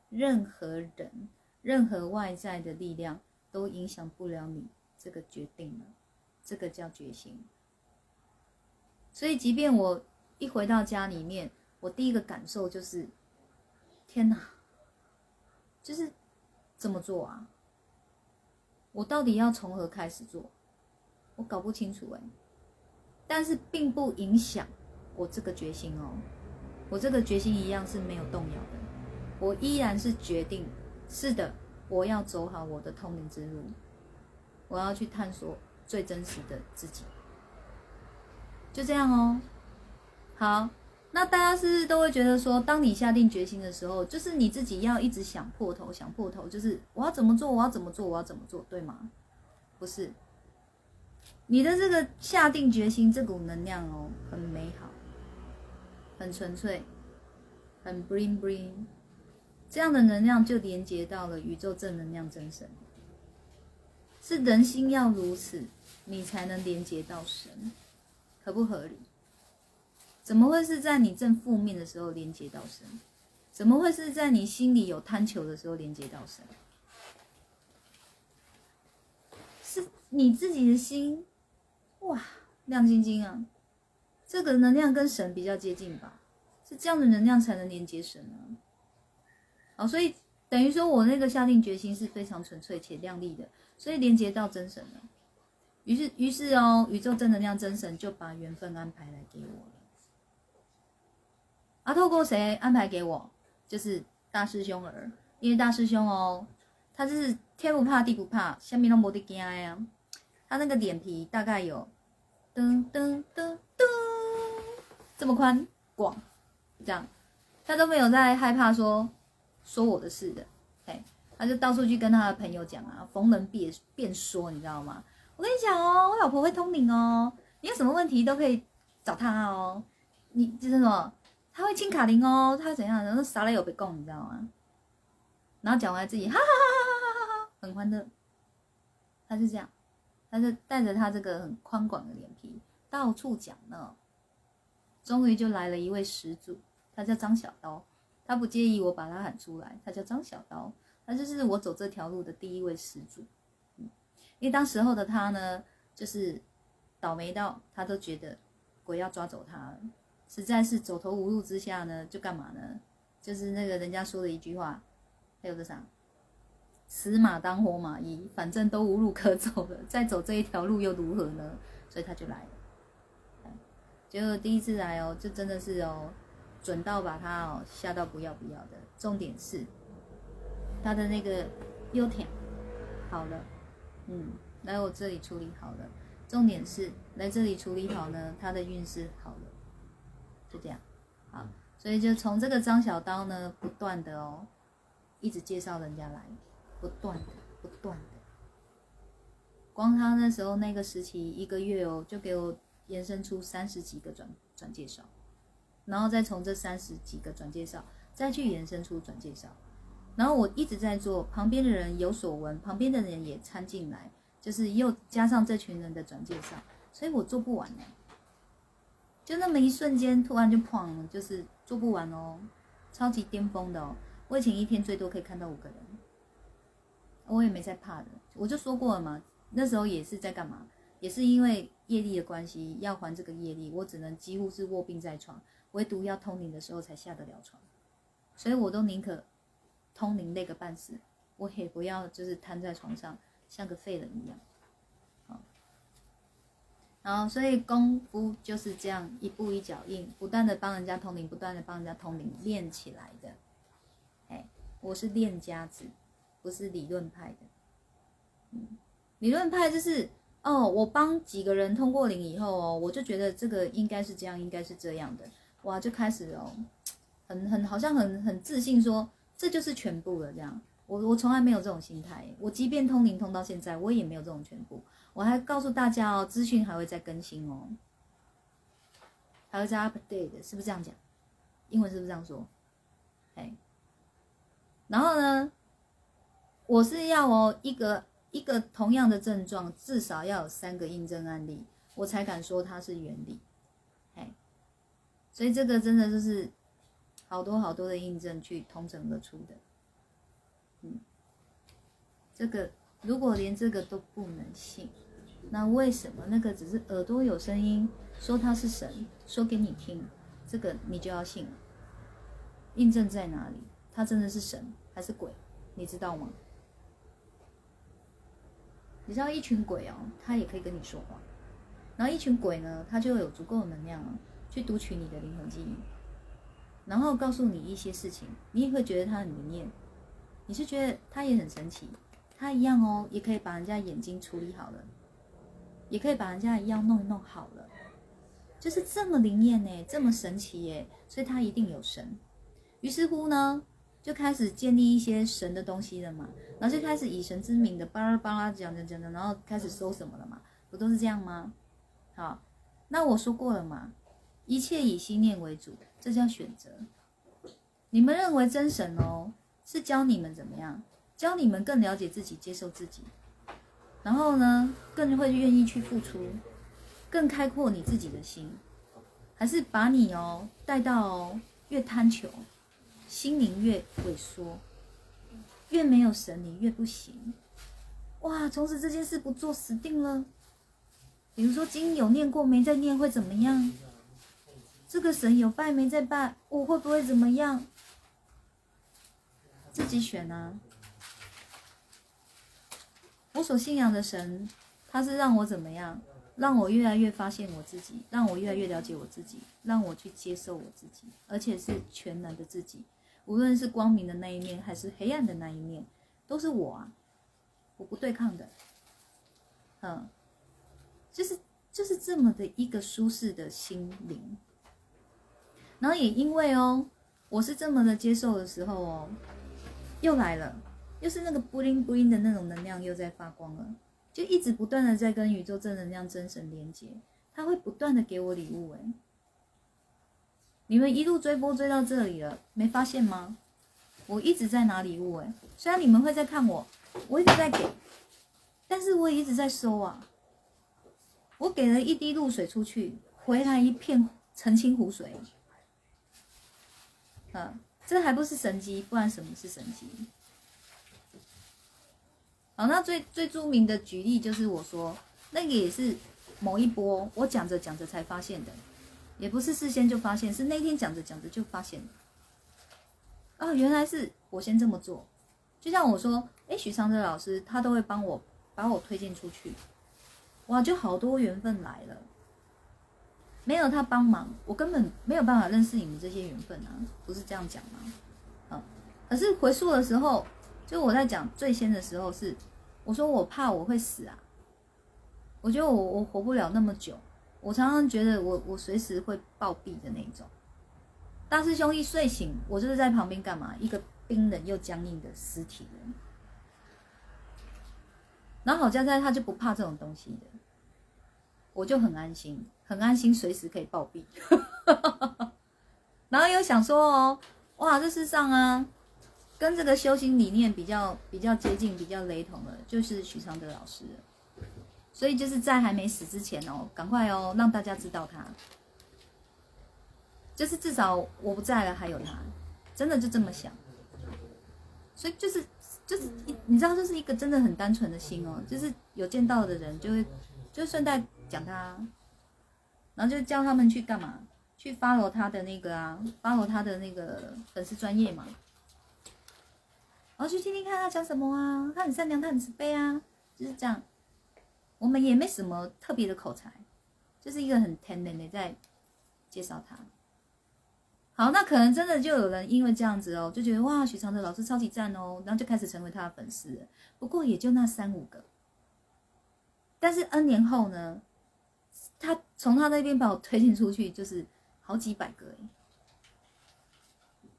任何人、任何外在的力量都影响不了你这个决定了，这个叫决心。所以，即便我一回到家里面，我第一个感受就是，天哪，就是。这么做啊？我到底要从何开始做？我搞不清楚哎。但是并不影响我这个决心哦。我这个决心一样是没有动摇的。我依然是决定，是的，我要走好我的通灵之路。我要去探索最真实的自己。就这样哦。好。那大家是不是都会觉得说，当你下定决心的时候，就是你自己要一直想破头，想破头，就是我要怎么做，我要怎么做，我要怎么做，对吗？不是，你的这个下定决心这股能量哦，很美好，很纯粹，很 bling bling，这样的能量就连接到了宇宙正能量真神，是人心要如此，你才能连接到神，合不合理？怎么会是在你正负面的时候连接到神？怎么会是在你心里有贪求的时候连接到神？是你自己的心，哇，亮晶晶啊！这个能量跟神比较接近吧？是这样的能量才能连接神啊！好，所以等于说我那个下定决心是非常纯粹且亮丽的，所以连接到真神了。于是，于是哦，宇宙正能量真神就把缘分安排来给我了。啊，透过谁安排给我？就是大师兄儿，因为大师兄哦，他就是天不怕地不怕，下面都没得惊呀。他那个脸皮大概有噔噔噔噔这么宽广，这样他都没有在害怕说说我的事的。哎，他就到处去跟他的朋友讲啊，逢人便便说，你知道吗？我跟你讲哦，我老婆会通灵哦，你有什么问题都可以找他哦。你就是什么？他会清卡铃哦，他怎样？然后啥了有被供，你知道吗？然后讲完自己哈哈哈哈哈哈哈，很欢乐。他是这样，他是带着他这个很宽广的脸皮到处讲呢。终于就来了一位始祖，他叫张小刀。他不介意我把他喊出来，他叫张小刀。他就是我走这条路的第一位始祖。因为当时候的他呢，就是倒霉到他都觉得鬼要抓走他了。实在是走投无路之下呢，就干嘛呢？就是那个人家说的一句话，还有个啥？死马当活马医，反正都无路可走了，再走这一条路又如何呢？所以他就来了。结果第一次来哦，就真的是哦，准到把他哦吓到不要不要的。重点是他的那个优点好了，嗯，来我这里处理好了。重点是来这里处理好呢，他的运势好了，就这样。好，所以就从这个张小刀呢，不断的哦，一直介绍人家来，不断的，不断的。光他那时候那个时期一个月哦，就给我延伸出三十几个转转介绍，然后再从这三十几个转介绍再去延伸出转介绍，然后我一直在做，旁边的人有所闻，旁边的人也掺进来，就是又加上这群人的转介绍，所以我做不完呢。就那么一瞬间，突然就砰，就是做不完哦，超级巅峰的哦。我以前一天最多可以看到五个人，我也没在怕的，我就说过了嘛，那时候也是在干嘛？也是因为业力的关系，要还这个业力，我只能几乎是卧病在床，唯独要通灵的时候才下得了床，所以我都宁可通灵累个半死，我也不要就是瘫在床上像个废人一样。然后所以功夫就是这样一步一脚印，不断的帮人家通灵，不断的帮人家通灵练起来的。哎，我是练家子，不是理论派的。嗯，理论派就是哦，我帮几个人通过灵以后哦，我就觉得这个应该是这样，应该是这样的，哇，就开始哦，很很好像很很自信说这就是全部了这样。我我从来没有这种心态，我即便通灵通到现在，我也没有这种全部。我还告诉大家哦，资讯还会再更新哦，还会再 update 的，是不是这样讲？英文是不是这样说？哎，然后呢，我是要哦一个一个同样的症状，至少要有三个印证案例，我才敢说它是原理。哎，所以这个真的就是好多好多的印证去通整而出的。嗯，这个如果连这个都不能信，那为什么那个只是耳朵有声音说他是神，说给你听，这个你就要信了？印证在哪里？他真的是神还是鬼？你知道吗？你知道一群鬼哦，他也可以跟你说话，然后一群鬼呢，他就有足够的能量啊，去读取你的灵魂记忆，然后告诉你一些事情，你也会觉得他很灵验，你是觉得他也很神奇，他一样哦，也可以把人家眼睛处理好了，也可以把人家的药弄弄好了，就是这么灵验呢，这么神奇耶，所以他一定有神。于是乎呢，就开始建立一些神的东西了嘛，然后就开始以神之名的巴拉巴拉讲讲讲的，然后开始搜什么了嘛，不都是这样吗？好，那我说过了嘛，一切以心念为主，这叫选择。你们认为真神哦，是教你们怎么样？教你们更了解自己，接受自己，然后呢，更会愿意去付出，更开阔你自己的心，还是把你哦带到越贪求，心灵越萎缩，越没有神，你越不行。哇，从此这件事不做死定了。比如说经有念过没再念会怎么样？这个神有拜没再拜，我会不会怎么样？自己选啊。我所信仰的神，他是让我怎么样？让我越来越发现我自己，让我越来越了解我自己，让我去接受我自己，而且是全能的自己。无论是光明的那一面，还是黑暗的那一面，都是我啊！我不对抗的，嗯，就是就是这么的一个舒适的心灵。然后也因为哦，我是这么的接受的时候哦，又来了，又是那个布灵布灵的那种能量又在发光了。就一直不断的在跟宇宙正能量、真神连接，他会不断的给我礼物。哎，你们一路追波追到这里了，没发现吗？我一直在拿礼物。哎，虽然你们会在看我，我一直在给，但是我也一直在收啊。我给了一滴露水出去，回来一片澄清湖水。嗯，这还不是神机，不然什么是神机？好，那最最著名的举例就是我说那个也是某一波，我讲着讲着才发现的，也不是事先就发现，是那天讲着讲着就发现的。啊，原来是我先这么做，就像我说哎，许昌德老师他都会帮我把我推荐出去，哇，就好多缘分来了。没有他帮忙，我根本没有办法认识你们这些缘分啊，不是这样讲吗？啊，可是回溯的时候，就我在讲最先的时候是，我说我怕我会死啊，我觉得我我活不了那么久，我常常觉得我我随时会暴毙的那种。大师兄一睡醒，我就是在旁边干嘛？一个冰冷又僵硬的尸体人。然后好家在他就不怕这种东西的，我就很安心。很安心，随时可以暴毙。然后又想说哦，哇，这世上啊，跟这个修行理念比较比较接近、比较雷同的，就是许常德老师。所以就是在还没死之前哦，赶快哦，让大家知道他。就是至少我不在了，还有他，真的就这么想。所以就是就是你知道，这是一个真的很单纯的心哦，就是有见到的人就会就顺带讲他。然后就叫他们去干嘛？去 follow 他的那个啊，follow 他的那个粉丝专业嘛。然后去听听看他讲什么啊，他很善良，他很慈悲啊，就是这样。我们也没什么特别的口才，就是一个很天然的在介绍他。好，那可能真的就有人因为这样子哦，就觉得哇，许常德老师超级赞哦，然后就开始成为他的粉丝。不过也就那三五个。但是 N 年后呢？他从他那边把我推荐出去，就是好几百个哎！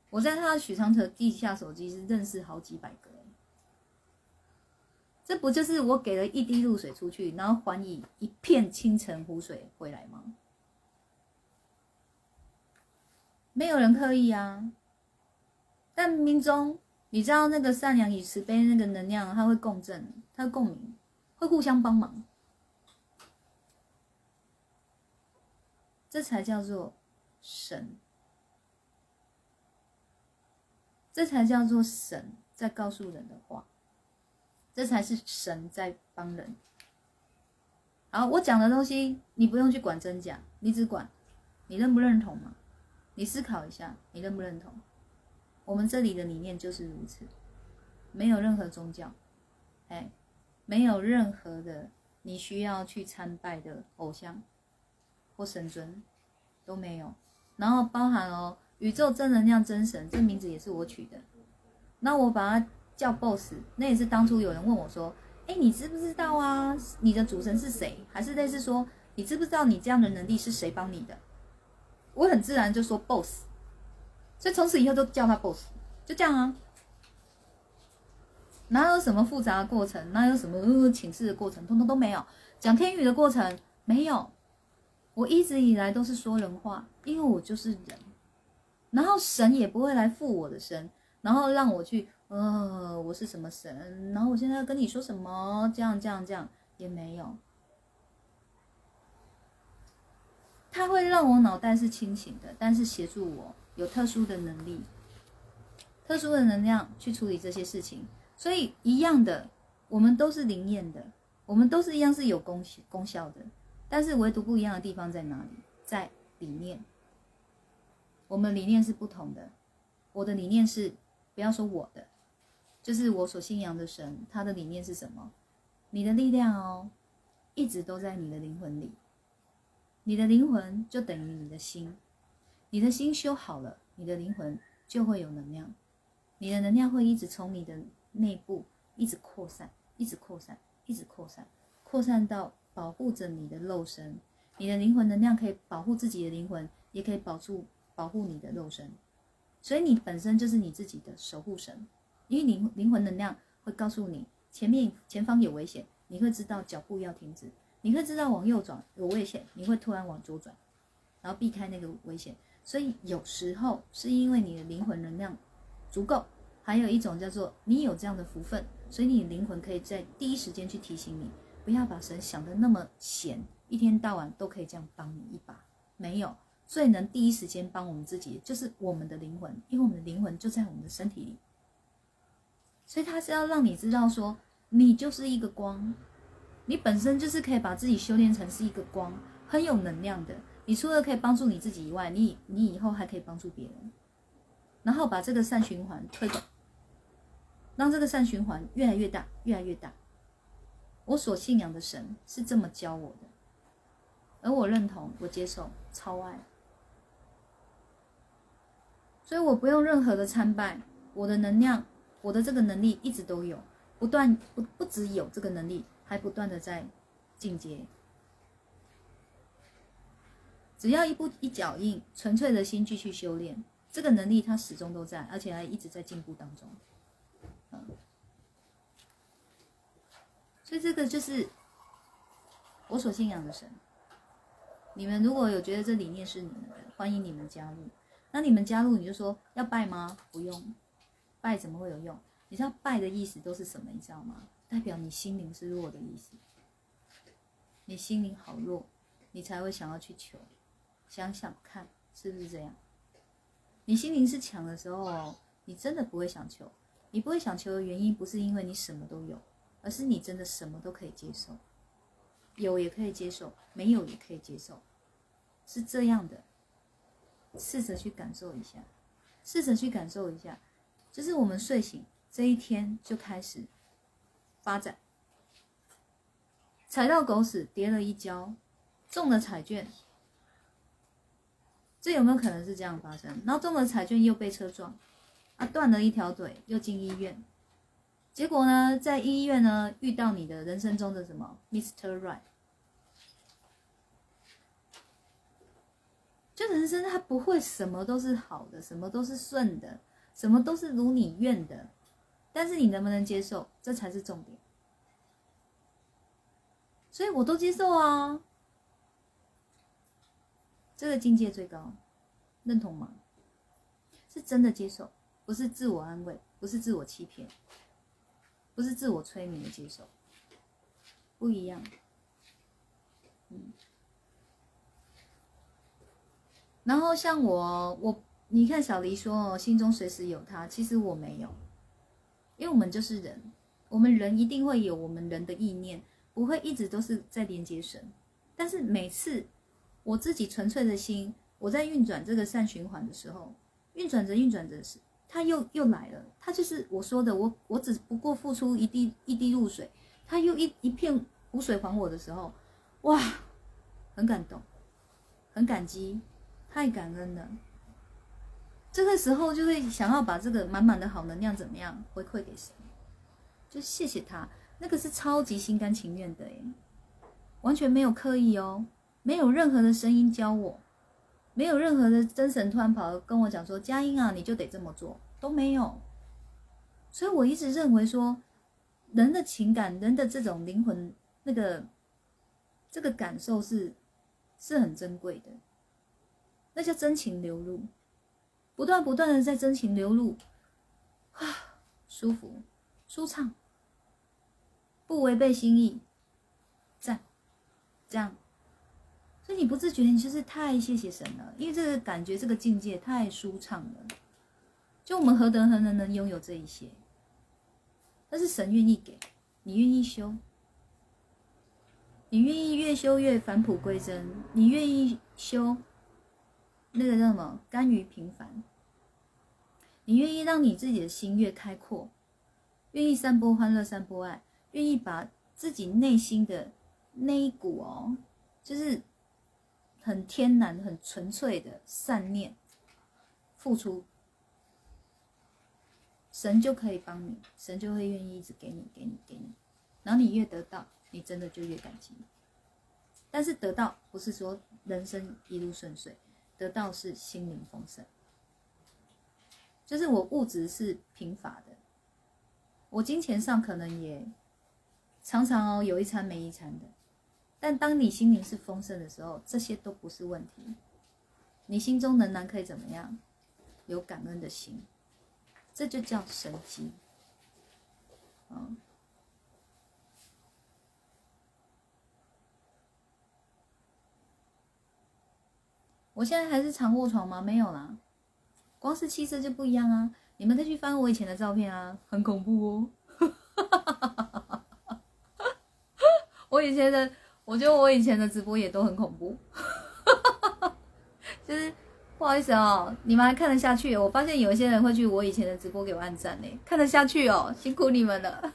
我在他的许昌德地下手机是认识好几百个！这不就是我给了一滴露水出去，然后还以一片清晨湖水回来吗？没有人刻意啊，但冥冥中你知道那个善良与慈悲那个能量，它会共振，它会共鸣，会互相帮忙。这才叫做神，这才叫做神在告诉人的话，这才是神在帮人。好，我讲的东西你不用去管真假，你只管你认不认同嘛？你思考一下，你认不认同？我们这里的理念就是如此，没有任何宗教，哎，没有任何的你需要去参拜的偶像。或神尊都没有，然后包含哦，宇宙真能量真神这名字也是我取的，那我把它叫 boss，那也是当初有人问我说，哎，你知不知道啊？你的主神是谁？还是类似说，你知不知道你这样的能力是谁帮你的？我很自然就说 boss，所以从此以后都叫他 boss，就这样啊，哪有什么复杂的过程？哪有什么请示的过程？通通都没有，讲天语的过程没有。我一直以来都是说人话，因为我就是人，然后神也不会来附我的身，然后让我去，呃，我是什么神，然后我现在要跟你说什么，这样这样这样也没有，他会让我脑袋是清醒的，但是协助我有特殊的能力，特殊的能量去处理这些事情，所以一样的，我们都是灵验的，我们都是一样是有功功效的。但是唯独不一样的地方在哪里？在理念。我们理念是不同的。我的理念是，不要说我的，就是我所信仰的神，他的理念是什么？你的力量哦，一直都在你的灵魂里。你的灵魂就等于你的心，你的心修好了，你的灵魂就会有能量。你的能量会一直从你的内部一直扩散，一直扩散，一直扩散，扩散到。保护着你的肉身，你的灵魂能量可以保护自己的灵魂，也可以保住保护你的肉身，所以你本身就是你自己的守护神。因为灵灵魂能量会告诉你前面前方有危险，你会知道脚步要停止，你会知道往右转有危险，你会突然往左转，然后避开那个危险。所以有时候是因为你的灵魂能量足够，还有一种叫做你有这样的福分，所以你灵魂可以在第一时间去提醒你。不要把神想的那么闲，一天到晚都可以这样帮你一把。没有最能第一时间帮我们自己，就是我们的灵魂，因为我们的灵魂就在我们的身体里。所以他是要让你知道，说你就是一个光，你本身就是可以把自己修炼成是一个光，很有能量的。你除了可以帮助你自己以外，你你以后还可以帮助别人，然后把这个善循环推广。让这个善循环越来越大，越来越大。我所信仰的神是这么教我的，而我认同，我接受，超爱。所以我不用任何的参拜，我的能量，我的这个能力一直都有，不断不不只有这个能力，还不断的在进阶。只要一步一脚印，纯粹的心继续修炼，这个能力它始终都在，而且还一直在进步当中。嗯，所以这个就是我所信仰的神。你们如果有觉得这理念是你们的，欢迎你们加入。那你们加入，你就说要拜吗？不用，拜怎么会有用？你知道拜的意思都是什么？你知道吗？代表你心灵是弱的意思。你心灵好弱，你才会想要去求。想想看，是不是这样？你心灵是强的时候，你真的不会想求。你不会想求的原因，不是因为你什么都有，而是你真的什么都可以接受，有也可以接受，没有也可以接受，是这样的。试着去感受一下，试着去感受一下，就是我们睡醒这一天就开始发展，踩到狗屎，跌了一跤，中了彩券。这有没有可能是这样发生？然后中了彩券又被车撞，啊，断了一条腿，又进医院。结果呢，在医院呢遇到你的人生中的什么，Mr. Right。就人生它不会什么都是好的，什么都是顺的，什么都是如你愿的。但是你能不能接受，这才是重点。所以我都接受啊。这个境界最高，认同吗？是真的接受，不是自我安慰，不是自我欺骗，不是自我催眠的接受，不一样。嗯。然后像我，我你看小黎说心中随时有他，其实我没有，因为我们就是人，我们人一定会有我们人的意念，不会一直都是在连接神，但是每次。我自己纯粹的心，我在运转这个善循环的时候，运转着运转着是，它又又来了，它就是我说的，我我只不过付出一滴一滴露水，它又一一片湖水还我的时候，哇，很感动，很感激，太感恩了。这个时候就会想要把这个满满的好能量怎么样回馈给神，就谢谢他，那个是超级心甘情愿的耶，完全没有刻意哦。没有任何的声音教我，没有任何的真神突然跑跟我讲说：“佳音啊，你就得这么做。”都没有。所以我一直认为说，人的情感，人的这种灵魂，那个这个感受是是很珍贵的，那叫真情流露，不断不断的在真情流露，啊，舒服、舒畅，不违背心意，赞，这样。所以你不自觉，你就是太谢谢神了，因为这个感觉，这个境界太舒畅了。就我们何德何能能拥有这一些？但是神愿意给你，愿意修，你愿意越修越返璞归真，你愿意修那个叫什么？甘于平凡。你愿意让你自己的心越开阔，愿意散播欢乐，散播爱，愿意把自己内心的那一股哦，就是。很天然、很纯粹的善念付出，神就可以帮你，神就会愿意一直给你、给你、给你。然后你越得到，你真的就越感激。但是得到不是说人生一路顺遂，得到是心灵丰盛。就是我物质是贫乏的，我金钱上可能也常常哦有一餐没一餐的。但当你心灵是丰盛的时候，这些都不是问题。你心中仍然可以怎么样？有感恩的心，这就叫神机。嗯，我现在还是长卧床吗？没有啦，光是气色就不一样啊！你们再去翻我以前的照片啊，很恐怖哦。我以前的。我觉得我以前的直播也都很恐怖，就是不好意思哦，你们还看得下去？我发现有一些人会去我以前的直播给我按赞呢，看得下去哦，辛苦你们了。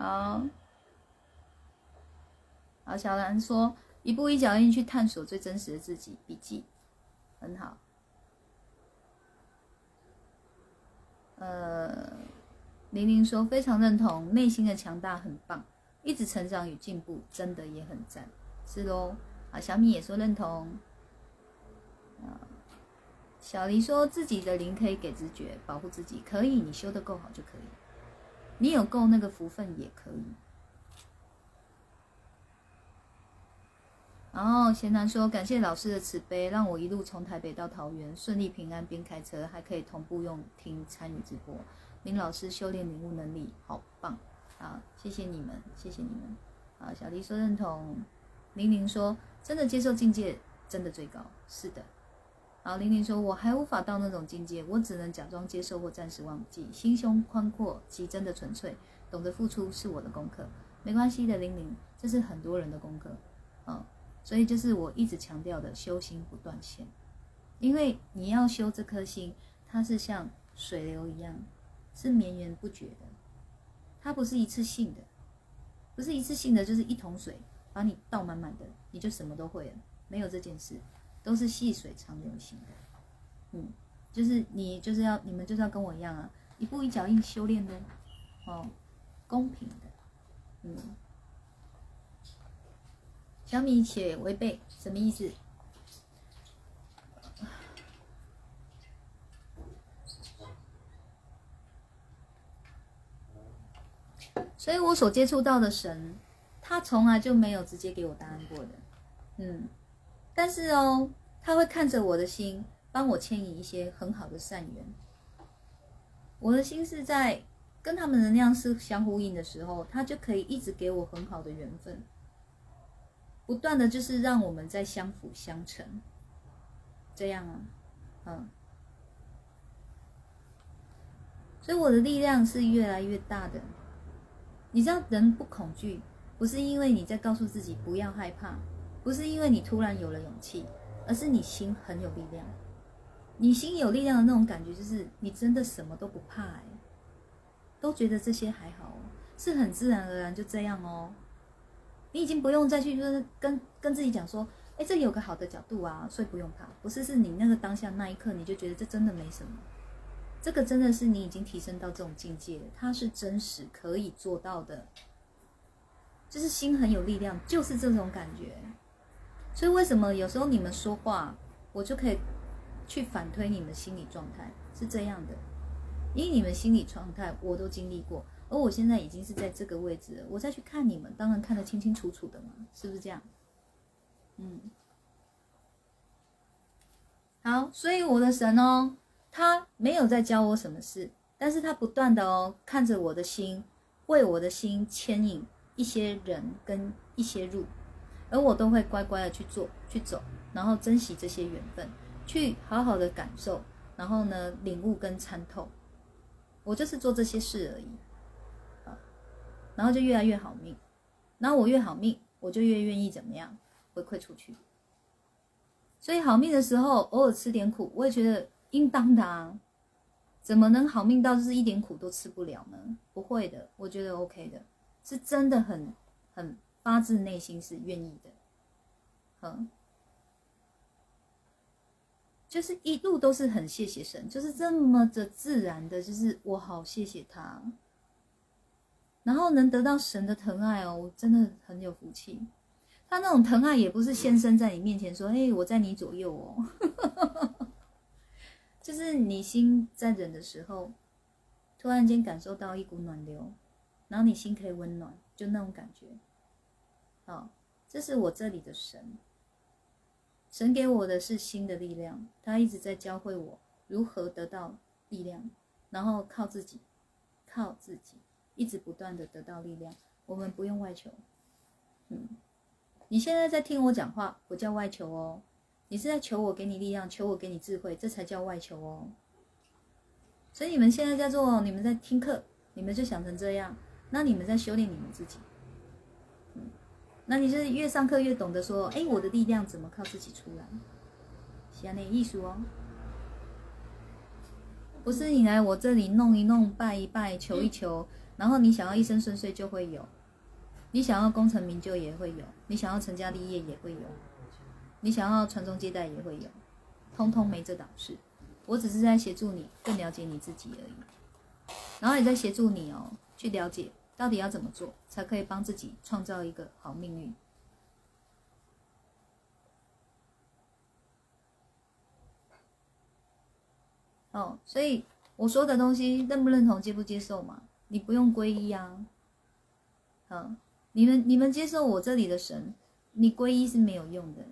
好，好，小兰说一步一脚印去探索最真实的自己，笔记很好。呃，玲玲说非常认同，内心的强大很棒，一直成长与进步，真的也很赞，是喽。啊，小米也说认同。啊，小黎说自己的灵可以给直觉保护自己，可以，你修的够好就可以。你有够那个福分也可以。然后贤男说：“感谢老师的慈悲，让我一路从台北到桃园顺利平安，边开车还可以同步用听参与直播。林老师修炼领悟能力好棒啊！谢谢你们，谢谢你们。啊，小黎说认同。玲玲说：真的接受境界，真的最高。是的。”然后玲玲说：“我还无法到那种境界，我只能假装接受或暂时忘记。心胸宽阔即真的纯粹，懂得付出是我的功课。没关系的，玲玲，这是很多人的功课。嗯，所以就是我一直强调的修心不断线，因为你要修这颗心，它是像水流一样，是绵延不绝的，它不是一次性的，不是一次性的，就是一桶水把你倒满满的，你就什么都会了，没有这件事。”都是细水长流型的，嗯，就是你就是要你们就是要跟我一样啊，一步一脚印修炼的，哦，公平的，嗯，小米且违背什么意思？所以我所接触到的神，他从来就没有直接给我答案过的，嗯。但是哦，他会看着我的心，帮我牵引一些很好的善缘。我的心是在跟他们能量是相呼应的时候，他就可以一直给我很好的缘分，不断的就是让我们在相辅相成，这样啊，嗯，所以我的力量是越来越大的。你知道，人不恐惧，不是因为你在告诉自己不要害怕。不是因为你突然有了勇气，而是你心很有力量。你心有力量的那种感觉，就是你真的什么都不怕，哎，都觉得这些还好，是很自然而然就这样哦。你已经不用再去说跟跟自己讲说，哎，这有个好的角度啊，所以不用怕。不是，是你那个当下那一刻，你就觉得这真的没什么。这个真的是你已经提升到这种境界，它是真实可以做到的，就是心很有力量，就是这种感觉。所以为什么有时候你们说话，我就可以去反推你们心理状态是这样的？因为你们心理状态我都经历过，而我现在已经是在这个位置了，我再去看你们，当然看得清清楚楚的嘛，是不是这样？嗯，好，所以我的神哦，他没有在教我什么事，但是他不断的哦看着我的心，为我的心牵引一些人跟一些路。而我都会乖乖的去做、去走，然后珍惜这些缘分，去好好的感受，然后呢，领悟跟参透。我就是做这些事而已，啊，然后就越来越好命，然后我越好命，我就越愿意怎么样回馈出去。所以好命的时候，偶尔吃点苦，我也觉得应当的啊。怎么能好命到就是一点苦都吃不了呢？不会的，我觉得 OK 的，是真的很很。发自内心是愿意的，嗯，就是一路都是很谢谢神，就是这么的自然的，就是我好谢谢他，然后能得到神的疼爱哦，我真的很有福气。他那种疼爱也不是现身在你面前说，哎，我在你左右哦，就是你心在忍的时候，突然间感受到一股暖流，然后你心可以温暖，就那种感觉。好，这是我这里的神。神给我的是新的力量，他一直在教会我如何得到力量，然后靠自己，靠自己，一直不断的得到力量。我们不用外求。嗯，你现在在听我讲话，不叫外求哦，你是在求我给你力量，求我给你智慧，这才叫外求哦。所以你们现在在做，你们在听课，你们就想成这样。那你们在修炼你们自己。那你就是越上课越懂得说，哎，我的力量怎么靠自己出来？喜欢那艺术哦，不是你来我这里弄一弄、拜一拜、求一求，然后你想要一生顺遂就会有，你想要功成名就也会有，你想要成家立业也会有，你想要传宗接代也会有，通通没这档事。我只是在协助你更了解你自己而已，然后也在协助你哦，去了解到底要怎么做才可以帮自己创造一个好命运。哦，所以我说的东西认不认同、接不接受嘛？你不用皈依啊。嗯，你们你们接受我这里的神，你皈依是没有用的。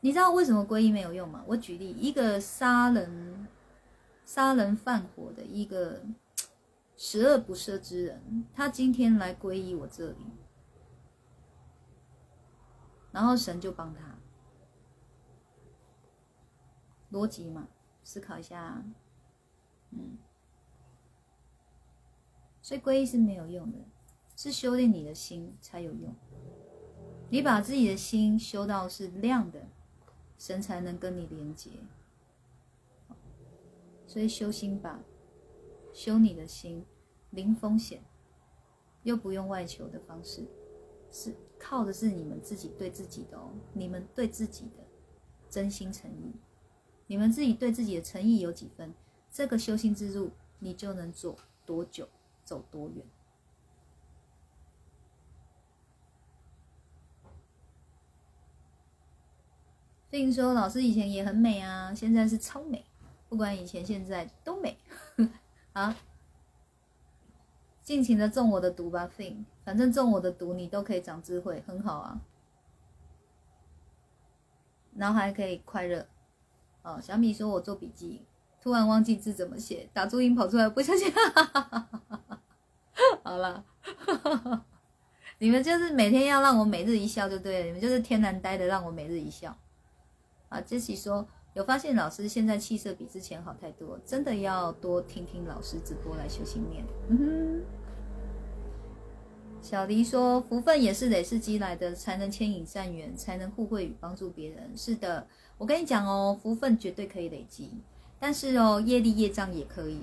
你知道为什么皈依没有用吗？我举例，一个杀人、杀人放火的一个十恶不赦之人，他今天来皈依我这里，然后神就帮他，逻辑嘛，思考一下，嗯，所以皈依是没有用的，是修炼你的心才有用。你把自己的心修到是亮的。神才能跟你连接，所以修心吧，修你的心，零风险，又不用外求的方式，是靠的是你们自己对自己的哦，你们对自己的真心诚意，你们自己对自己的诚意有几分，这个修心之路你就能走多久，走多远。并说老师以前也很美啊，现在是超美，不管以前现在都美啊！尽情的中我的毒吧，Fin，反正中我的毒你都可以长智慧，很好啊。然后还可以快乐哦。小米说我做笔记，突然忘记字怎么写，打注音跑出来，不相信。好了，你们就是每天要让我每日一笑就对了，你们就是天然呆的让我每日一笑。啊，杰西说有发现老师现在气色比之前好太多，真的要多听听老师直播来修心念。嗯哼。小黎说福分也是累世积来的，才能牵引善缘，才能互惠与帮助别人。是的，我跟你讲哦，福分绝对可以累积，但是哦，业力业障也可以，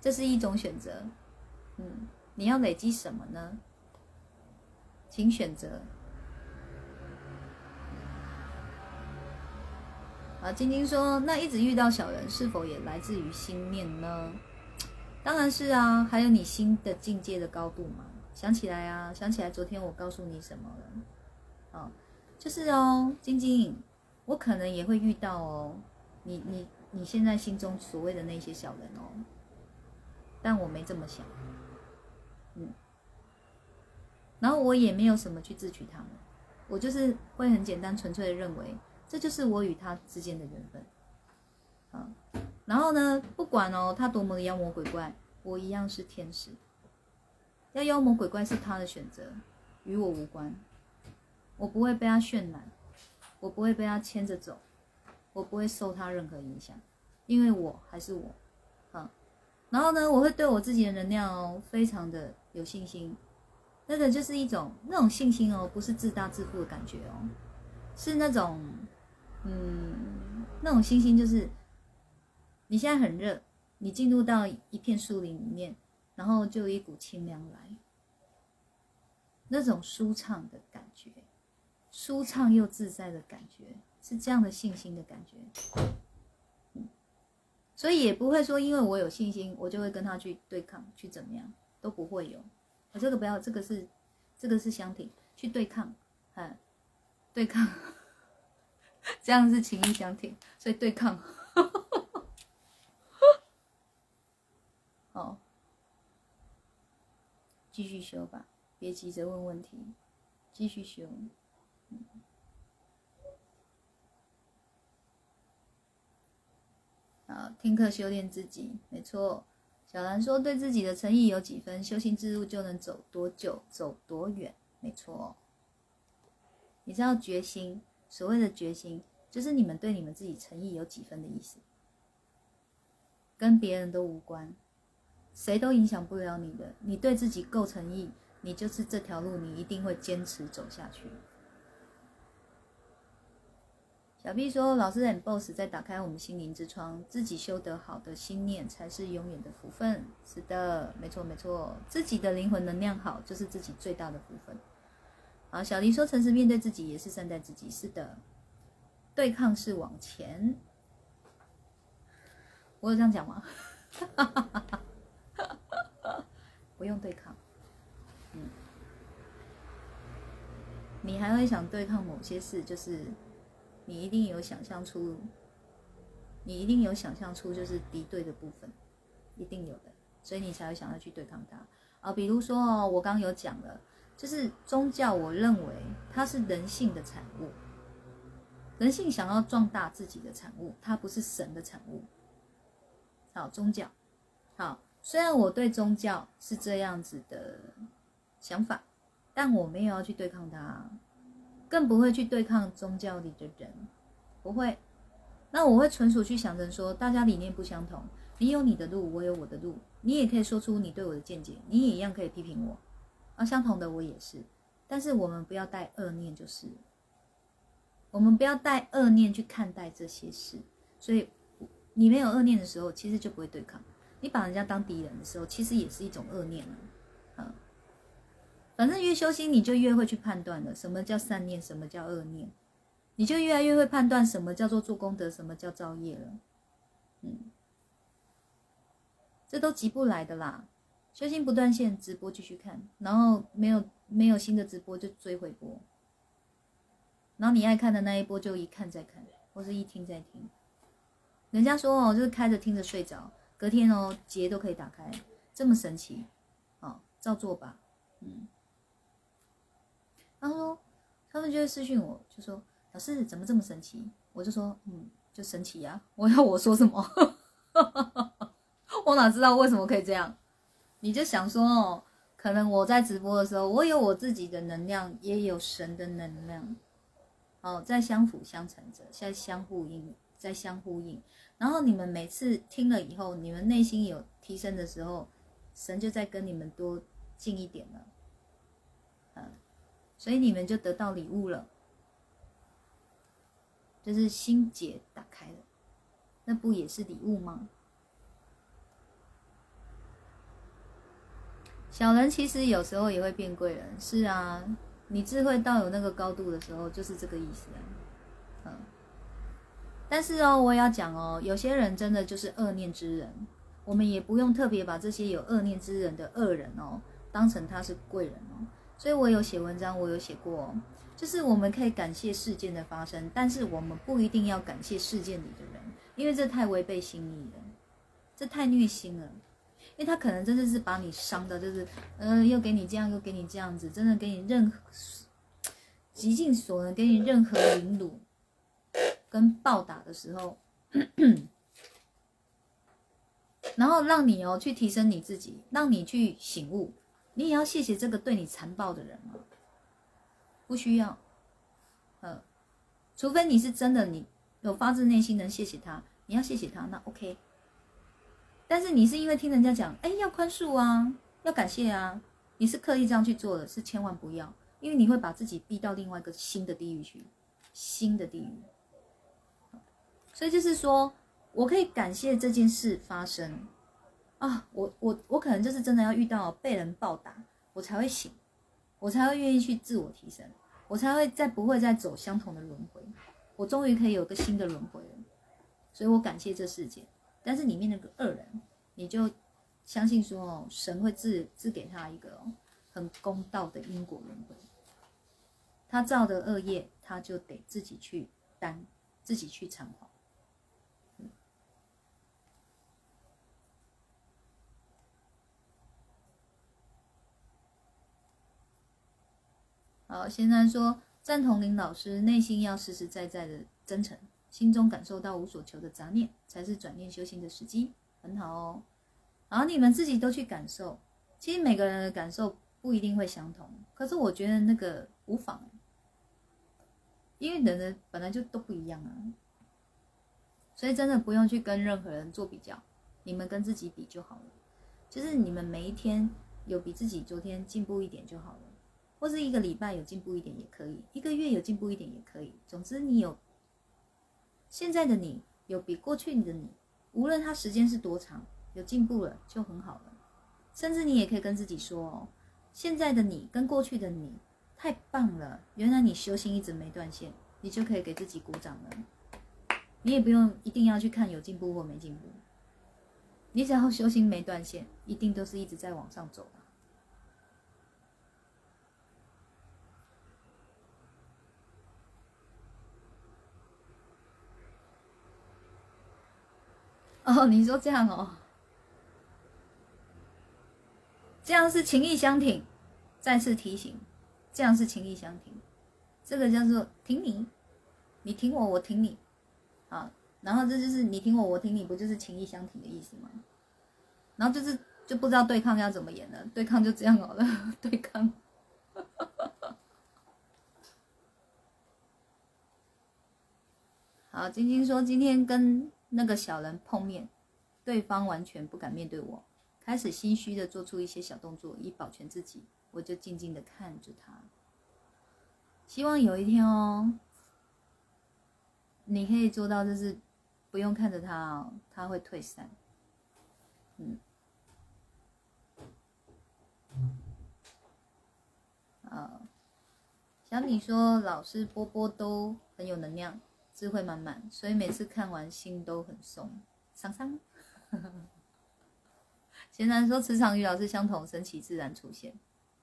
这是一种选择。嗯，你要累积什么呢？请选择。啊，晶晶说：“那一直遇到小人，是否也来自于心念呢？”当然是啊，还有你心的境界的高度嘛。想起来啊，想起来昨天我告诉你什么了？哦，就是哦，晶晶，我可能也会遇到哦，你你你现在心中所谓的那些小人哦，但我没这么想，嗯，然后我也没有什么去自取他们，我就是会很简单纯粹的认为。这就是我与他之间的缘分，啊，然后呢，不管哦，他多么的妖魔鬼怪，我一样是天使。要妖魔鬼怪是他的选择，与我无关。我不会被他渲染，我不会被他牵着走，我不会受他任何影响，因为我还是我，啊，然后呢，我会对我自己的能量哦，非常的有信心。那个就是一种那种信心哦，不是自大自负的感觉哦，是那种。嗯，那种星星就是，你现在很热，你进入到一片树林里面，然后就有一股清凉来，那种舒畅的感觉，舒畅又自在的感觉，是这样的信心的感觉。所以也不会说，因为我有信心，我就会跟他去对抗，去怎么样，都不会有。我这个不要，这个是，这个是箱体，去对抗，嗯，对抗。这样是情意相挺，所以对抗。好，继续修吧，别急着问问题，继续修。啊，听课修炼自己，没错。小兰说，对自己的诚意有几分，修行之路就能走多久，走多远，没错。你知道决心。所谓的决心，就是你们对你们自己诚意有几分的意思，跟别人都无关，谁都影响不了你的。你对自己够诚意，你就是这条路，你一定会坚持走下去。小 B 说：“老师很 boss，在打开我们心灵之窗，自己修得好的心念才是永远的福分。”是的，没错没错，自己的灵魂能量好，就是自己最大的福分。啊，小黎说：“诚实面对自己，也是善待自己。”是的，对抗是往前。我有这样讲吗？不用对抗。嗯，你还会想对抗某些事，就是。你一定有想象出，你一定有想象出就是敌对的部分，一定有的，所以你才会想要去对抗它啊。比如说哦，我刚刚有讲了，就是宗教，我认为它是人性的产物，人性想要壮大自己的产物，它不是神的产物。好，宗教，好，虽然我对宗教是这样子的想法，但我没有要去对抗它。更不会去对抗宗教里的人，不会。那我会纯属去想着说，大家理念不相同，你有你的路，我有我的路，你也可以说出你对我的见解，你也一样可以批评我。啊，相同的我也是，但是我们不要带恶念，就是我们不要带恶念去看待这些事。所以你没有恶念的时候，其实就不会对抗。你把人家当敌人的时候，其实也是一种恶念了。反正越修心，你就越会去判断了，什么叫善念，什么叫恶念，你就越来越会判断什么叫做做功德，什么叫造业了。嗯，这都急不来的啦。修心不断线，直播继续看，然后没有没有新的直播就追回播，然后你爱看的那一波就一看再看，或是一听再听。人家说哦，就是开着听着睡着，隔天哦结都可以打开，这么神奇，哦，照做吧，嗯。他说，他们就会私讯我，就说老师怎么这么神奇？我就说，嗯，就神奇呀！我要我说什么？我哪知道为什么可以这样？你就想说哦，可能我在直播的时候，我有我自己的能量，也有神的能量，哦，在相辅相成着，在相互应，在相呼应。然后你们每次听了以后，你们内心有提升的时候，神就在跟你们多近一点了，嗯。所以你们就得到礼物了，就是心结打开了，那不也是礼物吗？小人其实有时候也会变贵人，是啊，你智慧到有那个高度的时候，就是这个意思啊。嗯，但是哦，我也要讲哦，有些人真的就是恶念之人，我们也不用特别把这些有恶念之人的恶人哦，当成他是贵人哦。所以我有写文章，我有写过，哦。就是我们可以感谢事件的发生，但是我们不一定要感谢事件里的人，因为这太违背心意了，这太虐心了，因为他可能真的是把你伤的，就是，嗯，又给你这样，又给你这样子，真的给你任何极尽所能给你任何凌辱跟暴打的时候，然后让你哦去提升你自己，让你去醒悟。你也要谢谢这个对你残暴的人吗？不需要，呃，除非你是真的，你有发自内心能谢谢他，你要谢谢他，那 OK。但是你是因为听人家讲，哎，要宽恕啊，要感谢啊，你是刻意这样去做的，是千万不要，因为你会把自己逼到另外一个新的地狱去，新的地狱。所以就是说我可以感谢这件事发生。啊，我我我可能就是真的要遇到被人暴打，我才会醒，我才会愿意去自我提升，我才会再不会再走相同的轮回，我终于可以有个新的轮回了，所以我感谢这世界。但是里面那个恶人，你就相信说哦，神会自自给他一个很公道的因果轮回，他造的恶业，他就得自己去担，自己去偿还。好，现在说赞同林老师，内心要实实在在的真诚，心中感受到无所求的杂念，才是转念修行的时机，很好哦。然后你们自己都去感受，其实每个人的感受不一定会相同，可是我觉得那个无妨，因为人的本来就都不一样啊，所以真的不用去跟任何人做比较，你们跟自己比就好了。就是你们每一天有比自己昨天进步一点就好了，或是一个礼拜有进步一点也可以，一个月有进步一点也可以。总之，你有现在的你有比过去的你，无论它时间是多长，有进步了就很好了。甚至你也可以跟自己说哦，现在的你跟过去的你太棒了，原来你修行一直没断线，你就可以给自己鼓掌了。你也不用一定要去看有进步或没进步，你只要修行没断线，一定都是一直在往上走的。哦，你说这样哦，这样是情意相挺。再次提醒，这样是情意相挺，这个叫做挺你，你挺我，我挺你。啊，然后这就是你挺我，我挺你，不就是情意相挺的意思吗？然后就是就不知道对抗要怎么演了，对抗就这样好了，对抗。好，晶晶说今天跟那个小人碰面，对方完全不敢面对我，开始心虚的做出一些小动作以保全自己，我就静静的看着他，希望有一天哦。你可以做到，就是不用看着他哦，他会退散。嗯，啊，小米说老师波波都很有能量，智慧满满，所以每次看完心都很松。桑桑，贤男说磁场与老师相同，神奇自然出现。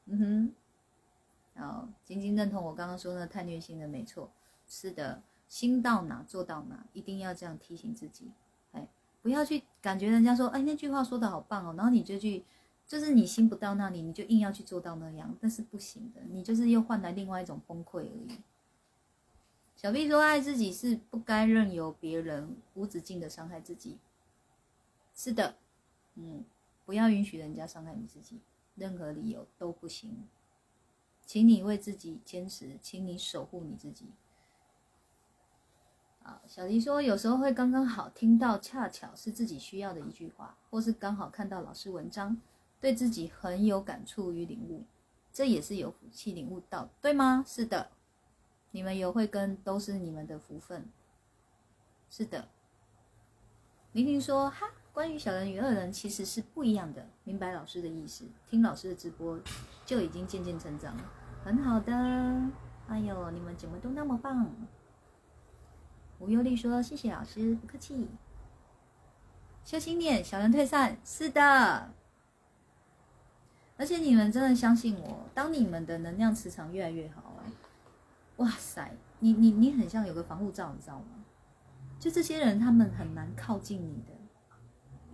嗯哼，然后晶晶认同我刚刚说的太虐心的，没错，是的。心到哪做到哪，一定要这样提醒自己，哎，不要去感觉人家说，哎，那句话说的好棒哦，然后你就去，就是你心不到那里，你就硬要去做到那样，但是不行的，你就是又换来另外一种崩溃而已。小 B 说，爱自己是不该任由别人无止境的伤害自己。是的，嗯，不要允许人家伤害你自己，任何理由都不行。请你为自己坚持，请你守护你自己。啊小黎说，有时候会刚刚好听到，恰巧是自己需要的一句话，或是刚好看到老师文章，对自己很有感触与领悟，这也是有福气领悟到，对吗？是的，你们有慧根都是你们的福分。是的，玲玲说，哈，关于小人与恶人其实是不一样的，明白老师的意思，听老师的直播就已经渐渐成长了，很好的。哎呦，你们怎么都那么棒？无忧丽说：“谢谢老师，不客气。”修心念，小人退散。是的，而且你们真的相信我，当你们的能量磁场越来越好，哇塞，你你你很像有个防护罩，你知道吗？就这些人，他们很难靠近你的。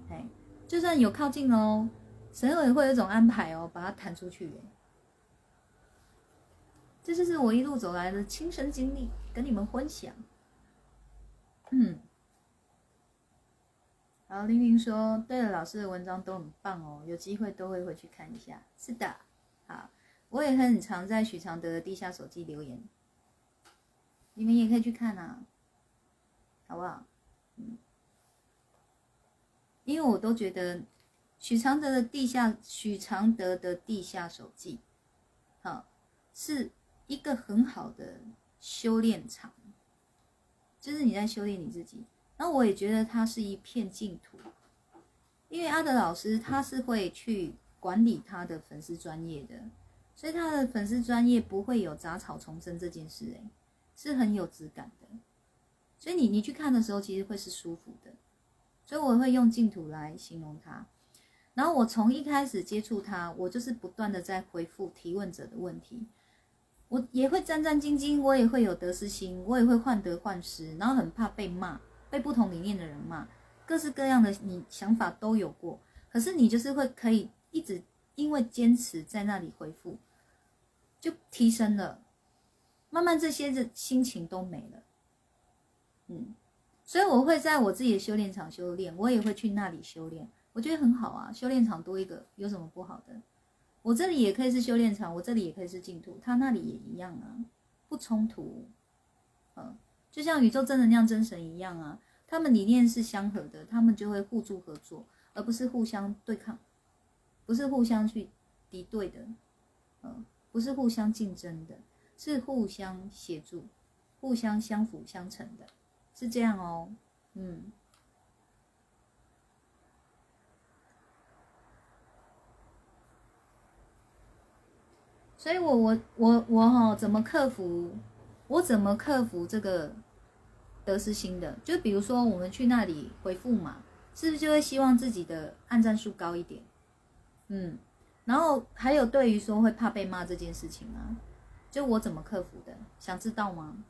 哎，就算有靠近哦，神也会有一种安排哦，把它弹出去。这就是我一路走来的亲身经历，跟你们分享。嗯，然后玲玲说：“对了，老师的文章都很棒哦，有机会都会回去看一下。”是的，好，我也很常在许常德的地下手机留言，你们也可以去看啊，好不好？嗯，因为我都觉得许常德的地下许常德的地下手记，好，是一个很好的修炼场。就是你在修炼你自己，然后我也觉得它是一片净土，因为阿德老师他是会去管理他的粉丝专业的，所以他的粉丝专业不会有杂草丛生这件事，诶，是很有质感的，所以你你去看的时候其实会是舒服的，所以我会用净土来形容它。然后我从一开始接触它，我就是不断的在回复提问者的问题。我也会战战兢兢，我也会有得失心，我也会患得患失，然后很怕被骂，被不同理念的人骂，各式各样的你想法都有过。可是你就是会可以一直因为坚持在那里回复，就提升了，慢慢这些的心情都没了。嗯，所以我会在我自己的修炼场修炼，我也会去那里修炼，我觉得很好啊。修炼场多一个有什么不好的？我这里也可以是修炼场，我这里也可以是净土，他那里也一样啊，不冲突。嗯，就像宇宙正能量真神一样啊，他们理念是相合的，他们就会互助合作，而不是互相对抗。不是互相去敌对的，嗯，不是互相竞争的，是互相协助、互相相辅相成的，是这样哦，嗯。所以我我我我哈，怎么克服？我怎么克服这个得失心的？就比如说，我们去那里回复嘛，是不是就会希望自己的按赞数高一点？嗯，然后还有对于说会怕被骂这件事情啊，就我怎么克服的？想知道吗？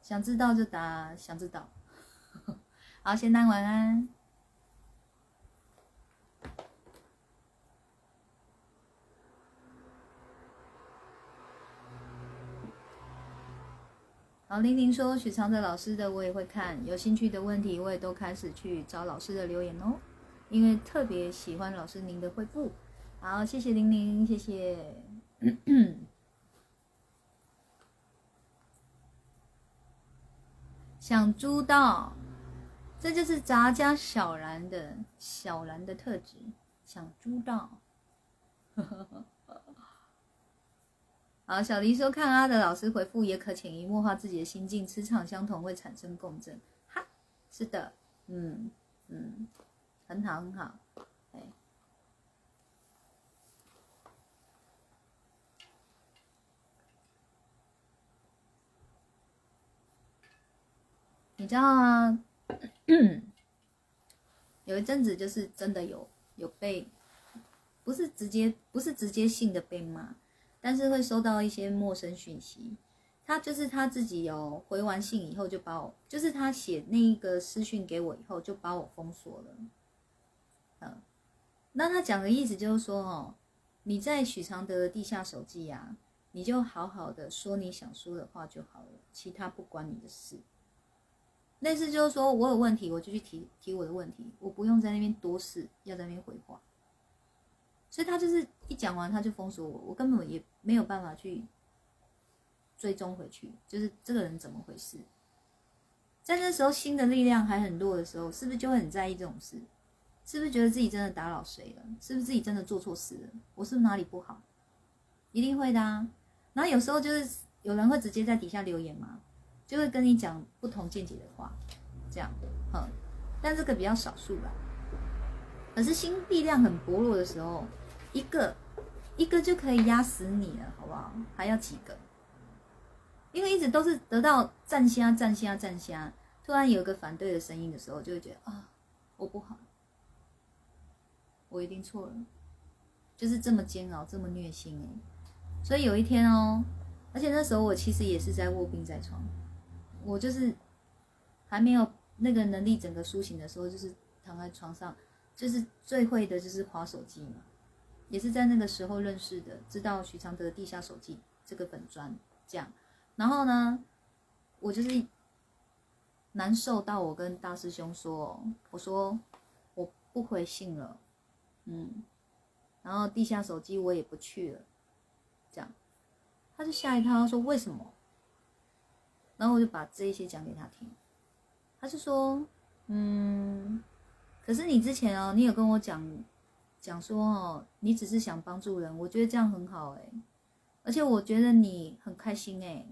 想知道就答想知道。好，先当晚安。好，玲玲说许常德老师的我也会看，有兴趣的问题我也都开始去找老师的留言哦，因为特别喜欢老师您的回复。好，谢谢玲玲，谢谢。想知道，这就是杂家小兰的小兰的特质，想知道。好，小黎说看阿德老师回复，也可潜移默化自己的心境，磁场相同会产生共振。哈，是的，嗯嗯，很好很好，哎，你知道啊？有一阵子就是真的有有被，不是直接不是直接性的被骂。但是会收到一些陌生讯息，他就是他自己有回完信以后就把我，就是他写那一个私讯给我以后就把我封锁了。嗯，那他讲的意思就是说，哦，你在许常德的地下手机呀，你就好好的说你想说的话就好了，其他不关你的事。类似就是说我有问题，我就去提提我的问题，我不用在那边多事，要在那边回话。所以他就是一讲完他就封锁我，我根本也没有办法去追踪回去，就是这个人怎么回事？在那时候心的力量还很弱的时候，是不是就很在意这种事？是不是觉得自己真的打扰谁了？是不是自己真的做错事了？我是不是哪里不好？一定会的啊。然后有时候就是有人会直接在底下留言嘛，就会跟你讲不同见解的话，这样，嗯，但这个比较少数吧。可是心力量很薄弱的时候。一个一个就可以压死你了，好不好？还要几个？因为一直都是得到站虾、站虾、站虾，突然有个反对的声音的时候，就会觉得啊，我不好，我一定错了，就是这么煎熬，这么虐心哎。所以有一天哦，而且那时候我其实也是在卧病在床，我就是还没有那个能力整个苏醒的时候，就是躺在床上，就是最会的就是划手机嘛。也是在那个时候认识的，知道许常德地下手机这个本专这样，然后呢，我就是难受到我跟大师兄说，我说我不回信了，嗯，然后地下手机我也不去了，这样，他就吓一跳，他说为什么？然后我就把这一些讲给他听，他就说，嗯，可是你之前哦，你有跟我讲。讲说哦，你只是想帮助人，我觉得这样很好哎，而且我觉得你很开心哎，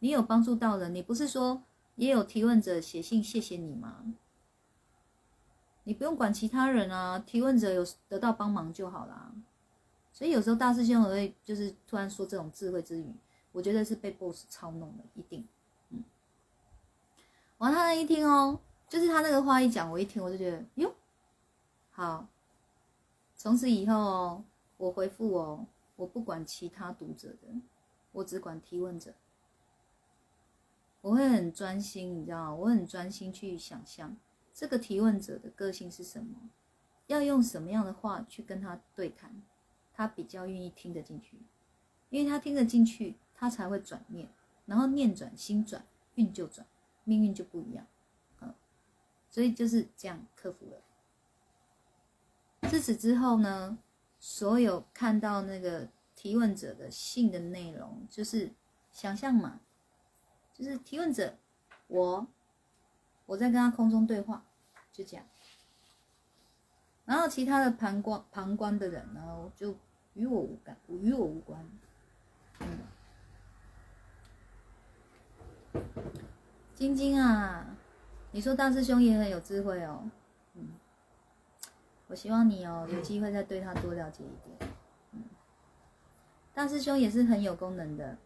你有帮助到人，你不是说也有提问者写信谢谢你吗？你不用管其他人啊，提问者有得到帮忙就好啦。所以有时候大师兄我会就是突然说这种智慧之语，我觉得是被 boss 操弄的，一定。嗯，完他那一听哦，就是他那个话一讲，我一听我就觉得哟，好。从此以后哦，我回复哦，我不管其他读者的，我只管提问者。我会很专心，你知道吗，我很专心去想象这个提问者的个性是什么，要用什么样的话去跟他对谈，他比较愿意听得进去，因为他听得进去，他才会转念，然后念转心转，运就转，命运就不一样，嗯，所以就是这样克服了。自此之后呢，所有看到那个提问者的信的内容，就是想象嘛，就是提问者我，我在跟他空中对话，就这样。然后其他的旁观旁观的人呢，就与我无感，与我无关。嗯，晶晶啊，你说大师兄也很有智慧哦。嗯，我希望你哦有机会再对他多了解一点。嗯，大师兄也是很有功能的。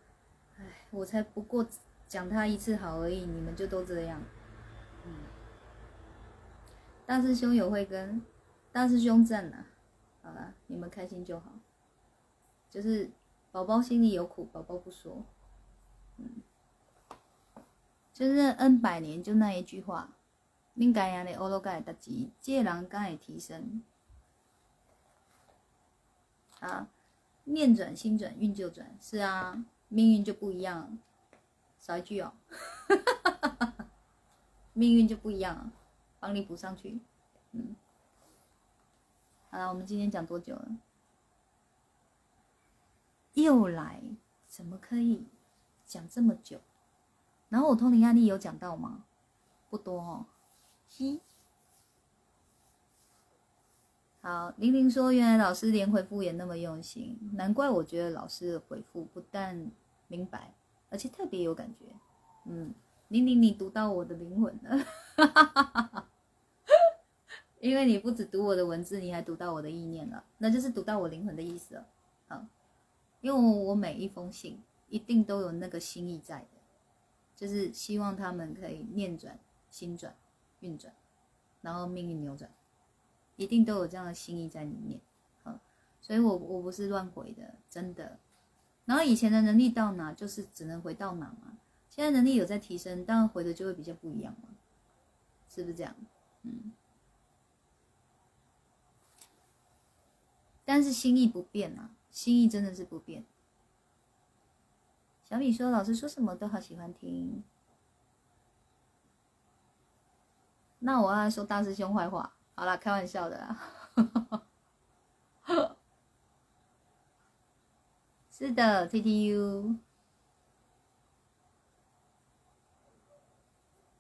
哎，我才不过讲他一次好而已，你们就都这样。嗯，大师兄有慧根，大师兄赞呐。好了，你们开心就好。就是宝宝心里有苦，宝宝不说。嗯。就是 N 百年就那一句话，恁该样的欧罗盖达吉，这人敢会提升？啊，念转心转运就转，是啊，命运就不一样。少一句哦，命运就不一样，帮你补上去。嗯，好了，我们今天讲多久了？又来，怎么可以讲这么久？然后我通灵案例有讲到吗？不多哦。嘻。好，玲玲说，原来老师连回复也那么用心，难怪我觉得老师的回复不但明白，而且特别有感觉。嗯，玲玲，你读到我的灵魂了，因为你不只读我的文字，你还读到我的意念了，那就是读到我灵魂的意思了。好，因为我每一封信一定都有那个心意在的。就是希望他们可以念转、心转、运转，然后命运扭转，一定都有这样的心意在里面。所以我我不是乱回的，真的。然后以前的能力到哪，就是只能回到哪嘛。现在能力有在提升，当然回的就会比较不一样嘛，是不是这样？嗯。但是心意不变啊，心意真的是不变。小米说：“老师说什么都好喜欢听。”那我要说大师兄坏话。好了，开玩笑的啦。是的，T T U。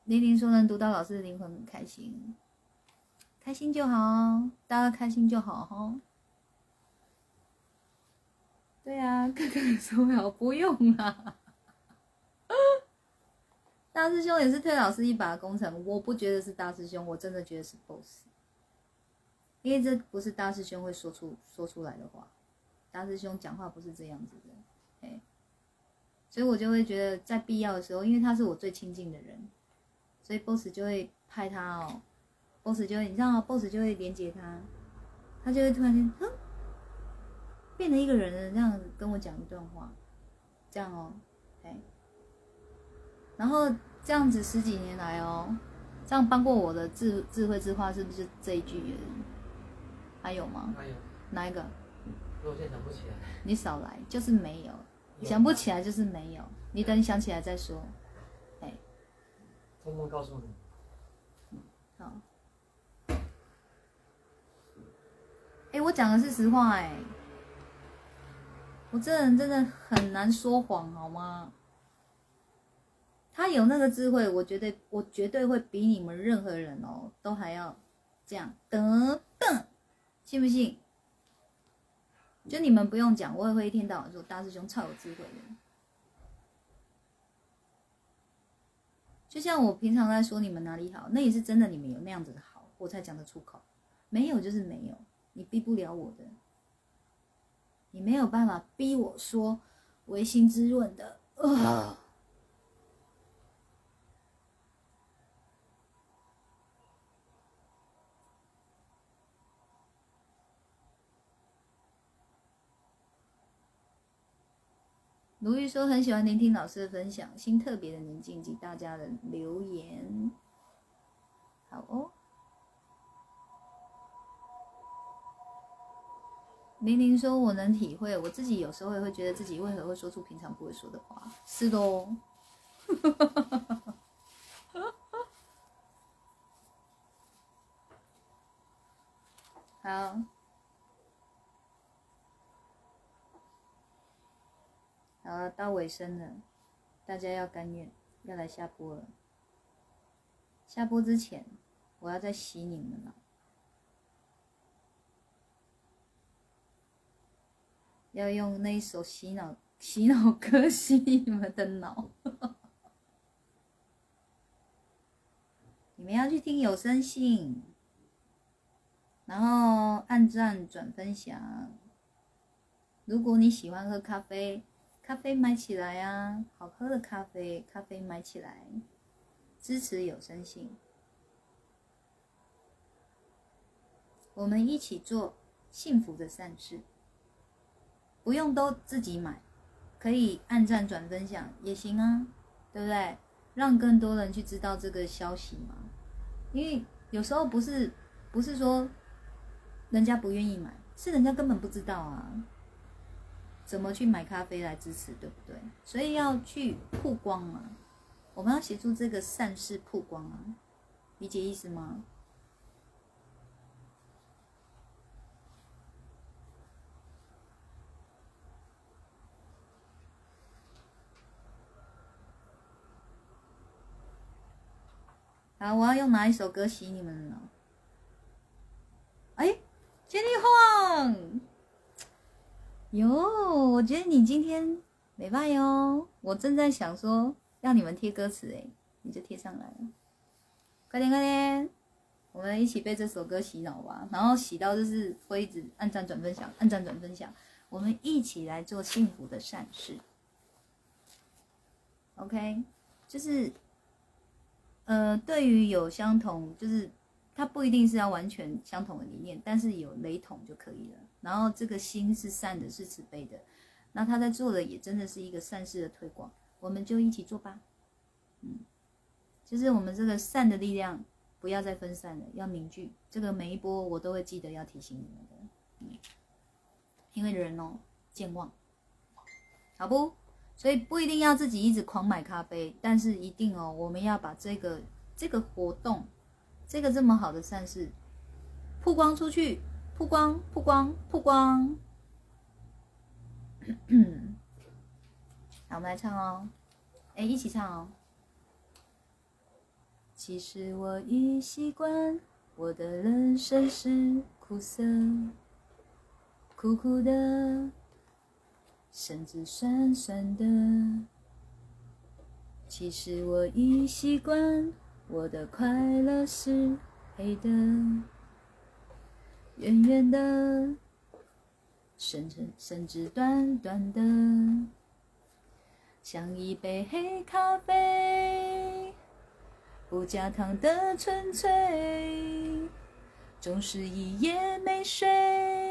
玲玲说：“能读到老师的灵魂，很开心，开心就好，大家开心就好哈。”对呀，哥哥说好不用啊。大师兄也是推老师一把的工程，我不觉得是大师兄，我真的觉得是 boss，因为这不是大师兄会说出说出来的话，大师兄讲话不是这样子的，哎，所以我就会觉得在必要的时候，因为他是我最亲近的人，所以 boss 就会派他哦，boss 就会你知道？boss 就会连接他，他就会突然间哼。变成一个人这样子跟我讲一段话，这样哦，哎，然后这样子十几年来哦，这样帮过我的智智慧之话是不是这一句而已？还有吗？还有哪一个？我现在想不起来。你少来，就是没有，想不起来就是没有。你等你想起来再说，哎。通通告诉你。好。哎，我讲的是实话哎。我这人真的很难说谎，好吗？他有那个智慧，我绝对，我绝对会比你们任何人哦都还要这样等等，信不信？就你们不用讲，我也会一天到晚说大师兄超有智慧的。就像我平常在说你们哪里好，那也是真的，你们有那样子的好，我才讲得出口。没有就是没有，你逼不了我的。你没有办法逼我说唯心之论的。卢玉说很喜欢聆听老师的分享，心特别的宁静及大家的留言。好哦。玲玲说：“我能体会，我自己有时候也会觉得自己为何会说出平常不会说的话。”是的哦。好，好，到尾声了，大家要甘愿，要来下播了。下播之前，我要再洗你们了。要用那一首洗脑 洗脑歌洗你们的脑。你们要去听有声信，然后按赞转分享。如果你喜欢喝咖啡，咖啡买起来啊！好喝的咖啡，咖啡买起来，支持有声信。我们一起做幸福的善事，不用都自己买，可以按赞转分享也行啊，对不对？让更多人去知道这个消息嘛。因为有时候不是不是说人家不愿意买，是人家根本不知道啊，怎么去买咖啡来支持，对不对？所以要去曝光嘛，我们要协助这个善事曝光啊，理解意思吗？好，我要用哪一首歌洗你们呢？哎，千里晃，哟，我觉得你今天没办哟。我正在想说要你们贴歌词，哎，你就贴上来了。快点，快点，我们一起被这首歌洗脑吧，然后洗到就是会一直按赞、转分享，按赞、转分享，我们一起来做幸福的善事。OK，就是。呃，对于有相同，就是它不一定是要完全相同的理念，但是有雷同就可以了。然后这个心是善的，是慈悲的，那他在做的也真的是一个善事的推广，我们就一起做吧。嗯，就是我们这个善的力量不要再分散了，要凝聚。这个每一波我都会记得要提醒你们的，嗯，因为人哦健忘，好不？所以不一定要自己一直狂买咖啡，但是一定哦，我们要把这个这个活动，这个这么好的善事曝光出去，曝光曝光曝光。好，我们来唱哦，哎，一起唱哦。其实我已习惯，我的人生是苦涩，苦苦的。甚至酸酸的，其实我已习惯，我的快乐是黑的，圆圆的，甚至甚至短短的，像一杯黑咖啡，不加糖的纯粹，总是一夜没睡。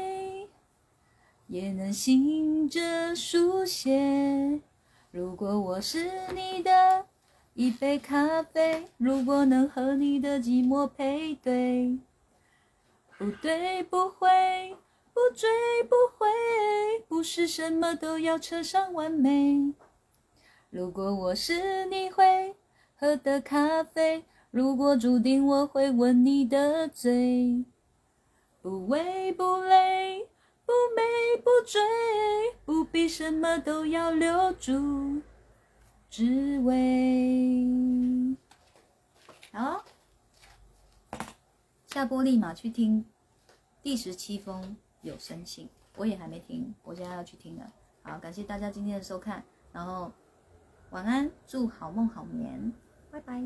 也能醒着书写。如果我是你的一杯咖啡，如果能和你的寂寞配对，不对不会，不追不回，不是什么都要扯上完美。如果我是你会喝的咖啡，如果注定我会吻你的嘴，不为不累。不美不追，不必什么都要留住，只为好。下播立马去听第十七封有声信，我也还没听，我现在要去听了。好，感谢大家今天的收看，然后晚安，祝好梦好眠，拜拜。